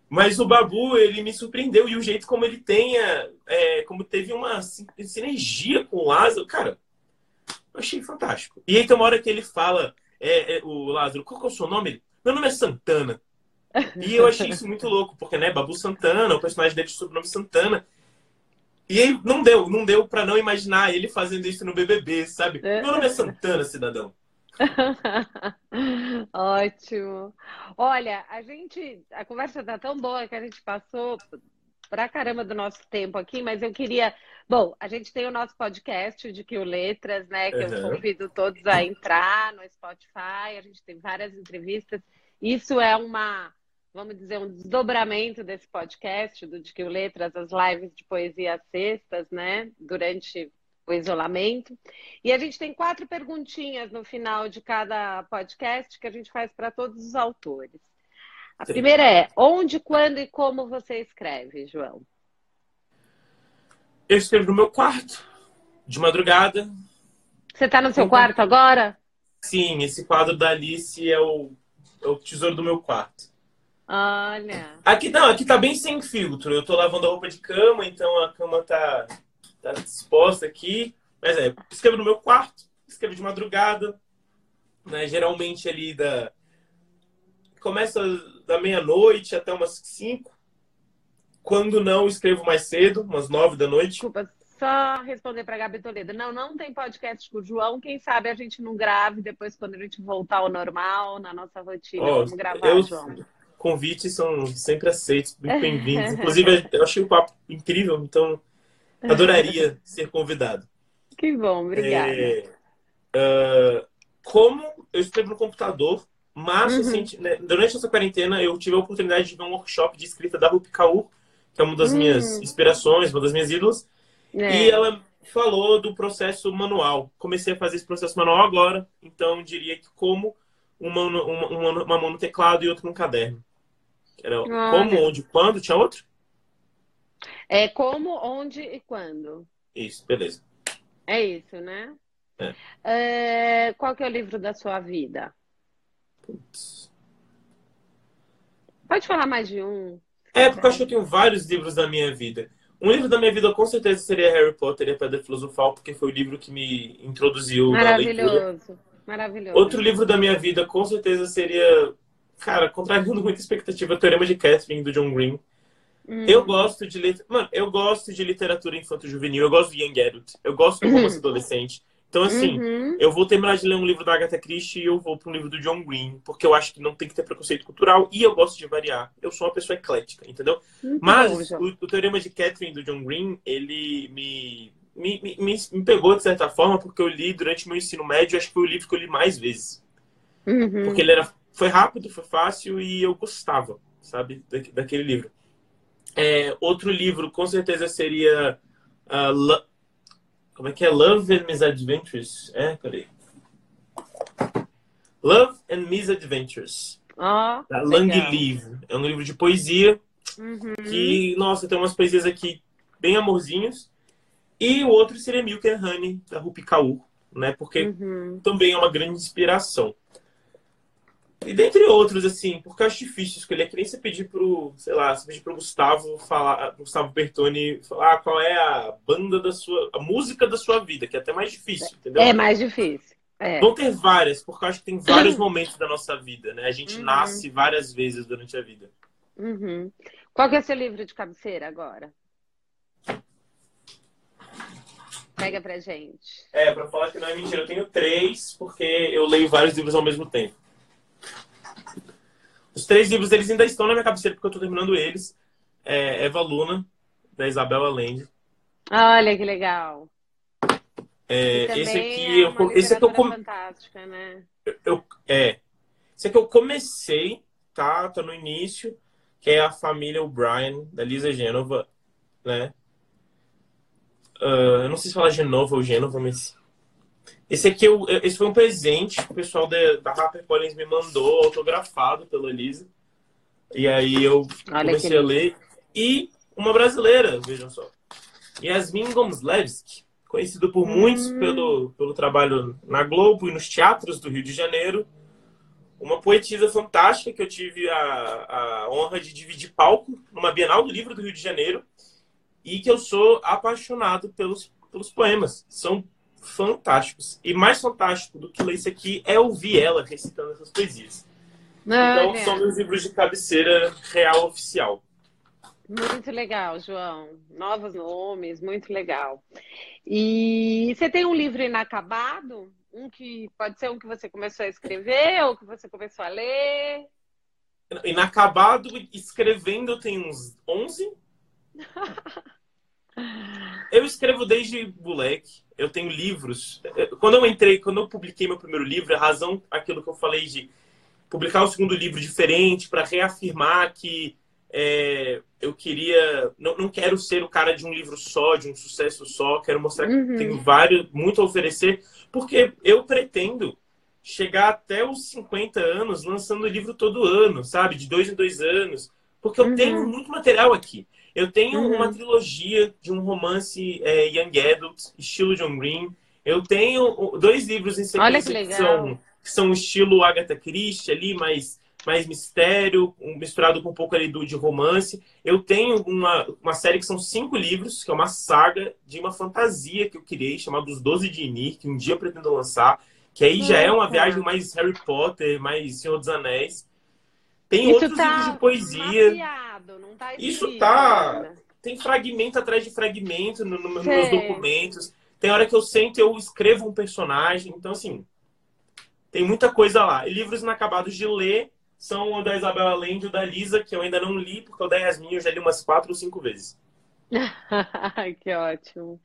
Mas o Babu, ele me surpreendeu. E o jeito como ele tenha, é, como teve uma sinergia com o Lázaro, cara, eu achei fantástico. E aí tem uma hora que ele fala, é, é, o Lázaro, qual que é o seu nome? Meu nome é Santana. (laughs) E eu achei isso muito louco, porque, né, Babu Santana, o personagem dele de sobrenome Santana. E aí não deu, não deu para não imaginar ele fazendo isso no BBB, sabe? Meu nome é Santana, cidadão. (laughs) Ótimo. Olha, a gente, a conversa tá tão boa que a gente passou pra caramba do nosso tempo aqui, mas eu queria. Bom, a gente tem o nosso podcast de Que o Letras, né? Que uhum. eu convido todos a entrar no Spotify. A gente tem várias entrevistas. Isso é uma, vamos dizer, um desdobramento desse podcast do De Que o Letras, as lives de poesia sextas, né? Durante o isolamento. E a gente tem quatro perguntinhas no final de cada podcast que a gente faz para todos os autores. A Sim. primeira é: onde, quando e como você escreve, João? Eu escrevo no meu quarto, de madrugada. Você está no seu então, quarto agora? Sim, esse quadro da Alice é o, é o tesouro do meu quarto. Olha. Aqui não, aqui tá bem sem filtro. Eu tô lavando a roupa de cama, então a cama tá tá disposta aqui. Mas é, escrevo no meu quarto, escrevo de madrugada, né? Geralmente ali da. Começa da meia-noite até umas cinco. Quando não, escrevo mais cedo, umas nove da noite. Desculpa, só responder para Gabi Toledo. Não, não tem podcast com o João. Quem sabe a gente não grave depois quando a gente voltar ao normal, na nossa rotina. Oh, Vamos gravar, eu, João. Convites são sempre aceitos, bem-vindos. (laughs) Inclusive, eu achei o papo incrível, então (laughs) Adoraria ser convidado. Que bom, obrigada. É, uh, como eu escrevo no computador, mas uhum. assim, né, durante essa quarentena eu tive a oportunidade de ver um workshop de escrita da Rupi Kaur, que é uma das uhum. minhas inspirações, uma das minhas ídolas. É. E ela falou do processo manual. Comecei a fazer esse processo manual agora, então diria que como uma, uma, uma, uma mão no teclado e outra no caderno. Era como, onde, quando? Tinha outro? É como, onde e quando. Isso, beleza. É isso, né? É. É, qual que é o livro da sua vida? Putz. Pode falar mais de um. É, porque eu acho que eu tenho vários livros da minha vida. Um livro da minha vida com certeza seria Harry Potter e a Pedra Filosofal, porque foi o livro que me introduziu na leitura. Maravilhoso, maravilhoso. Outro livro da minha vida com certeza seria, cara, contrariando muita expectativa, o Teorema de Catherine, do John Green. Hum. Eu gosto de Mano, eu gosto de literatura infanto-juvenil, eu gosto de Young Adult, eu gosto do romance (clears throat) adolescente. Então, assim, uhum. eu vou terminar de ler um livro da Agatha Christie e eu vou para um livro do John Green, porque eu acho que não tem que ter preconceito cultural e eu gosto de variar. Eu sou uma pessoa eclética, entendeu? Muito Mas o, o, Teorema de Catherine do John Green, ele me, me, me, me, pegou de certa forma, porque eu li durante meu ensino médio, acho que foi o livro que eu li mais vezes. Uhum. Porque ele era, foi rápido, foi fácil e eu gostava, sabe, da, daquele livro. É, outro livro, com certeza, seria uh, como é que é? Love and Misadventures. É, peraí. Love and Misadventures. Ah, da Lang Live. É um livro de poesia. Uhum. Que, nossa, tem umas poesias aqui bem amorzinhos. E o outro seria Milk and Honey, da Rupi Kaur, né? Porque uhum. também é uma grande inspiração. E dentre outros, assim, porque eu acho difícil escolher, é que nem você pedir pro, sei lá, você pedir pro Gustavo falar, Gustavo Bertoni falar qual é a banda da sua, a música da sua vida, que é até mais difícil, entendeu? É mais difícil. É. Vão ter várias, porque eu acho que tem vários momentos da nossa vida, né? A gente uhum. nasce várias vezes durante a vida. Uhum. Qual que é o seu livro de cabeceira agora? Pega pra gente. É, pra falar que não é mentira, eu tenho três, porque eu leio vários livros ao mesmo tempo. Os três livros eles ainda estão na minha cabeceira porque eu estou terminando eles. É Eva Luna, da Isabel Allende. Olha que legal. É, esse aqui é eu, esse aqui eu come... né? Eu, eu, é. Esse aqui eu comecei, tá? Tá no início, que é a família O'Brien, da Lisa Genova, né? Uh, eu não sei se fala Genova ou Genova, mas esse aqui eu, esse foi um presente que o pessoal da, da HarperCollins me mandou, autografado pela Elisa. E aí eu Olha comecei a ler. E uma brasileira, vejam só. Yasmin Gomslewski, conhecido por hum. muitos pelo, pelo trabalho na Globo e nos teatros do Rio de Janeiro. Uma poetisa fantástica que eu tive a, a honra de dividir palco numa Bienal do Livro do Rio de Janeiro. E que eu sou apaixonado pelos, pelos poemas. São fantásticos. E mais fantástico do que ler isso aqui é ouvir ela recitando essas poesias. então, é. são meus livros de cabeceira real oficial. Muito legal, João. Novos nomes, muito legal. E você tem um livro inacabado? Um que pode ser um que você começou a escrever ou que você começou a ler? Inacabado, escrevendo eu tenho uns 11. (laughs) Eu escrevo desde moleque. Eu tenho livros. Quando eu entrei, quando eu publiquei meu primeiro livro, a razão, aquilo que eu falei de publicar o segundo livro diferente para reafirmar que é, eu queria, não, não quero ser o cara de um livro só, de um sucesso só. Quero mostrar uhum. que tenho vários, muito a oferecer, porque eu pretendo chegar até os 50 anos lançando livro todo ano, sabe, de dois em dois anos, porque eu uhum. tenho muito material aqui. Eu tenho uhum. uma trilogia de um romance é, Young Adult, estilo John Green. Eu tenho dois livros em sequência que, que, são, que são estilo Agatha Christie ali, mais, mais mistério, misturado com um pouco ali do, de romance. Eu tenho uma, uma série que são cinco livros, que é uma saga de uma fantasia que eu criei, chamada Os Doze de Ymir, que um dia eu pretendo lançar. Que aí já é uma viagem mais Harry Potter, mais Senhor dos Anéis. Tem Isso outros tá livros de poesia. Mapeado, não tá Isso tá. Tem fragmento atrás de fragmento no, no, nos meus documentos. Tem hora que eu sento e eu escrevo um personagem. Então, assim, tem muita coisa lá. E livros inacabados de ler são o da Isabel Allende e o da Lisa, que eu ainda não li, porque o da Yasmin eu já li umas quatro ou cinco vezes. (laughs) que ótimo.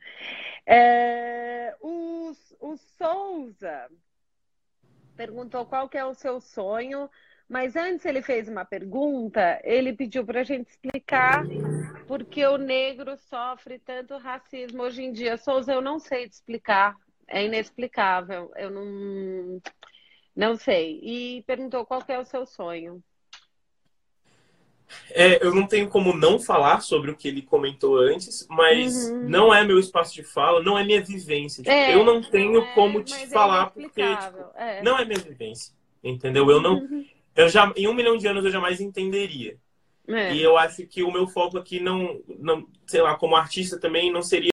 É, o, o Souza perguntou qual que é o seu sonho mas antes ele fez uma pergunta, ele pediu para a gente explicar por que o negro sofre tanto racismo hoje em dia. Souza, eu não sei te explicar, é inexplicável, eu não, não sei. E perguntou qual é o seu sonho. É, eu não tenho como não falar sobre o que ele comentou antes, mas uhum. não é meu espaço de fala, não é minha vivência. Tipo, é, eu não tenho é, como te é falar porque tipo, é. não é minha vivência, entendeu? Eu não, uhum. Eu já em um milhão de anos eu jamais entenderia. É. E eu acho que o meu foco aqui não, não, sei lá, como artista também não seria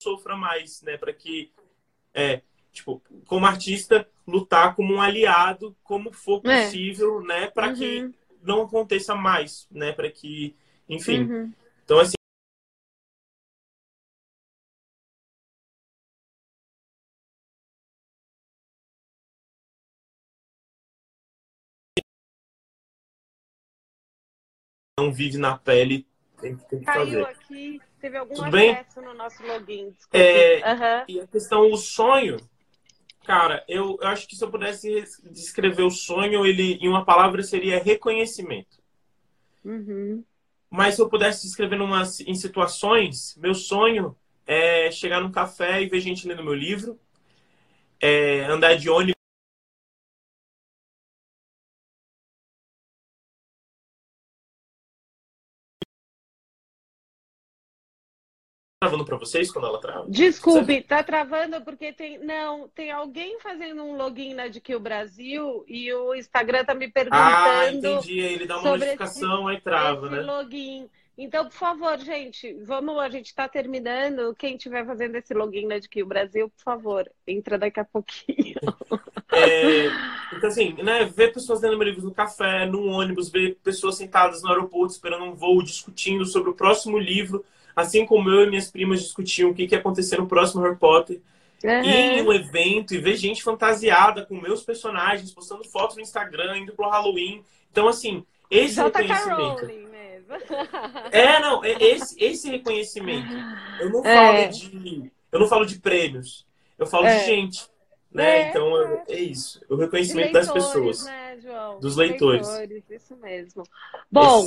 sofra mais, né, para que é, tipo, como artista, lutar como um aliado, como for é. possível, é. né, para uhum. que não aconteça mais, né, para que, enfim. Uhum. Então, assim, não vive na pele, tem, tem que Caiu fazer. aqui, teve algum Tudo acesso bem? no nosso login. É, uhum. E a questão, o sonho, cara, eu, eu acho que se eu pudesse descrever o sonho, ele em uma palavra seria reconhecimento. Uhum. Mas se eu pudesse descrever numa, em situações, meu sonho é chegar num café e ver gente lendo meu livro, é andar de ônibus travando para vocês quando ela trava? Desculpe, tá travando porque tem não tem alguém fazendo um login na DQ Brasil e o Instagram tá me perguntando. Ah, entendi. Ele dá uma notificação esse, aí trava, né? Login. Então, por favor, gente, vamos, a gente está terminando. Quem estiver fazendo esse login na DQ Brasil, por favor, entra daqui a pouquinho. É, então, assim, né, ver pessoas lendo livros no café, no ônibus, ver pessoas sentadas no aeroporto esperando um voo, discutindo sobre o próximo livro assim como eu e minhas primas discutiam o que, que ia acontecer no próximo Harry Potter. Uhum. Ir em um evento e ver gente fantasiada com meus personagens, postando fotos no Instagram, indo pro Halloween. Então, assim, esse J. reconhecimento. Mesmo. É, não, é esse, esse reconhecimento. Eu não é. falo de. Eu não falo de prêmios, eu falo é. de gente. Né? É, então é, é isso. O reconhecimento leitores, das pessoas. Né, dos leitores. leitores. Isso mesmo. Bom,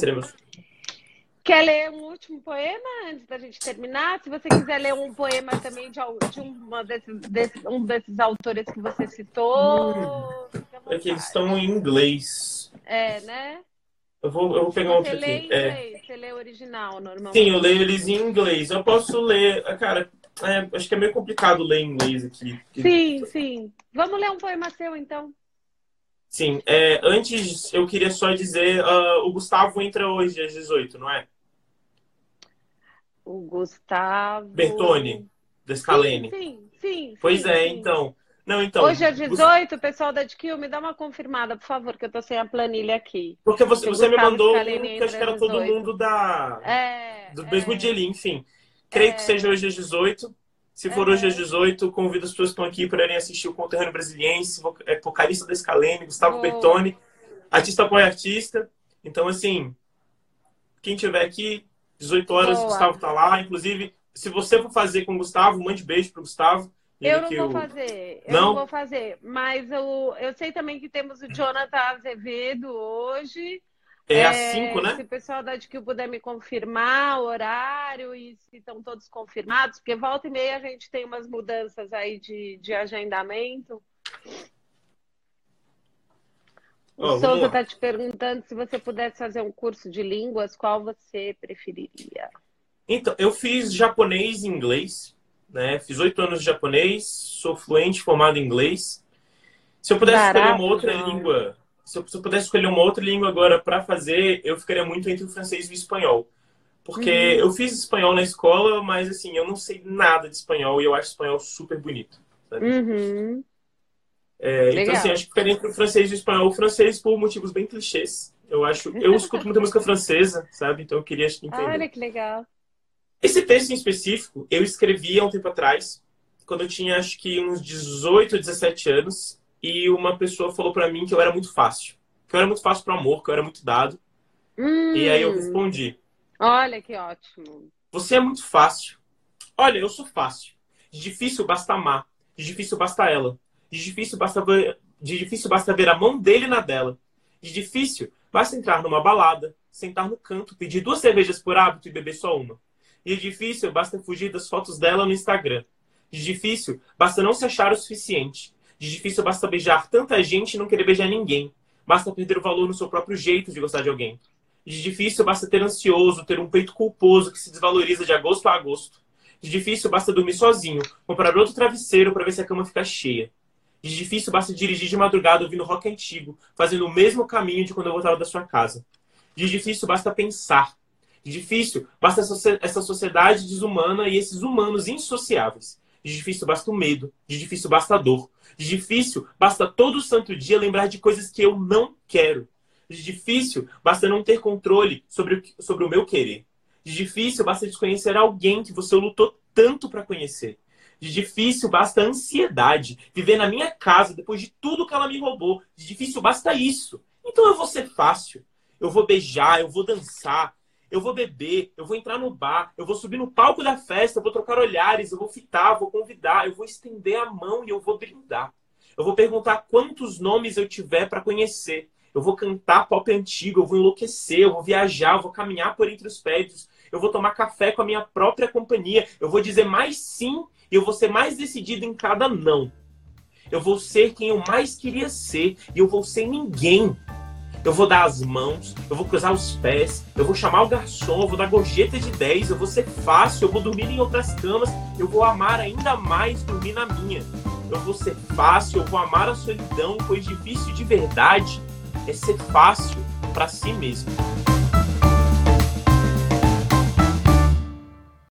Quer ler um último poema antes da gente terminar? Se você quiser ler um poema também de, de uma desses, desse, um desses autores que você citou. É que eles estão em inglês. É, né? Eu vou, eu vou pegar você outro lê aqui. Em é. inglês, é. Você lê original, normalmente. Sim, eu leio eles em inglês. Eu posso ler. Cara, é, acho que é meio complicado ler em inglês aqui. Sim, sim. Vamos ler um poema seu, então. Sim, é, antes eu queria só dizer, uh, o Gustavo entra hoje às 18, não é? O Gustavo. Bertone, da Scalene. Sim, sim, sim Pois sim, é, sim. então. Não, então. Hoje é 18, pessoal da DQ, me dá uma confirmada, por favor, que eu tô sem a planilha aqui. Porque você, você me mandou um que acho que era todo mundo da. É, do mesmo é, dia ali, enfim. Creio é, que seja hoje às 18. Se for é, hoje às 18, convido as pessoas que estão aqui para irem assistir o Conterrâneo Brasiliense, é vocalista da Scalene, Gustavo oh. Bertone, artista apoia artista. Então, assim, quem tiver aqui, 18 horas, Boa. o Gustavo tá lá. Inclusive, se você for fazer com o Gustavo, mande beijo pro Gustavo. Eu não vou eu... fazer, eu não? não? vou fazer. Mas eu, eu sei também que temos o Jonathan Azevedo hoje. É, às 5, né? Se o pessoal da DQ puder me confirmar o horário e se estão todos confirmados, porque volta e meia a gente tem umas mudanças aí de, de agendamento. O oh, Souza está te perguntando se você pudesse fazer um curso de línguas, qual você preferiria? Então, eu fiz japonês e inglês, né? Fiz oito anos de japonês, sou fluente, formado em inglês. Se eu pudesse Barato, escolher uma outra língua, se eu, se eu, pudesse escolher uma outra língua agora para fazer, eu ficaria muito entre o francês e o espanhol. Porque uhum. eu fiz espanhol na escola, mas assim, eu não sei nada de espanhol e eu acho espanhol super bonito. Uhum. É, então, assim, acho que ficaria entre o francês e o espanhol. O francês por motivos bem clichês. Eu acho. Eu escuto muita música francesa, sabe? Então eu queria entender. Olha que legal. Esse texto em específico, eu escrevi há um tempo atrás, quando eu tinha acho que uns 18, 17 anos, e uma pessoa falou para mim que eu era muito fácil. Que eu era muito fácil pro amor, que eu era muito dado. Hum. E aí eu respondi. Olha que ótimo. Você é muito fácil. Olha, eu sou fácil. De difícil basta amar. De difícil basta ela. De difícil basta ver, de difícil basta ver a mão dele na dela. De difícil basta entrar numa balada, sentar no canto, pedir duas cervejas por hábito e beber só uma. De difícil basta fugir das fotos dela no Instagram. De difícil, basta não se achar o suficiente. De difícil, basta beijar tanta gente e não querer beijar ninguém. Basta perder o valor no seu próprio jeito de gostar de alguém. De difícil, basta ter ansioso, ter um peito culposo que se desvaloriza de agosto a agosto. De difícil, basta dormir sozinho, comprar outro travesseiro para ver se a cama fica cheia. De difícil, basta dirigir de madrugada ouvindo rock antigo, fazendo o mesmo caminho de quando eu voltava da sua casa. De difícil, basta pensar. De difícil, basta essa sociedade desumana e esses humanos insociáveis. De difícil, basta o medo. De difícil, basta a dor. De difícil, basta todo santo dia lembrar de coisas que eu não quero. De difícil, basta não ter controle sobre o, sobre o meu querer. De difícil, basta desconhecer alguém que você lutou tanto para conhecer. De difícil, basta ansiedade. Viver na minha casa depois de tudo que ela me roubou. De difícil, basta isso. Então eu vou ser fácil. Eu vou beijar, eu vou dançar, eu vou beber, eu vou entrar no bar, eu vou subir no palco da festa, eu vou trocar olhares, eu vou fitar, vou convidar, eu vou estender a mão e eu vou brindar. Eu vou perguntar quantos nomes eu tiver para conhecer. Eu vou cantar pop antigo, eu vou enlouquecer, eu vou viajar, eu vou caminhar por entre os prédios, eu vou tomar café com a minha própria companhia, eu vou dizer mais sim e eu vou ser mais decidido em cada não. Eu vou ser quem eu mais queria ser e eu vou ser ninguém eu vou dar as mãos, eu vou cruzar os pés, eu vou chamar o garçom, eu vou dar gorjeta de 10, eu vou ser fácil, eu vou dormir em outras camas, eu vou amar ainda mais dormir na minha. Eu vou ser fácil, eu vou amar a solidão, pois difícil de verdade é ser fácil para si mesmo.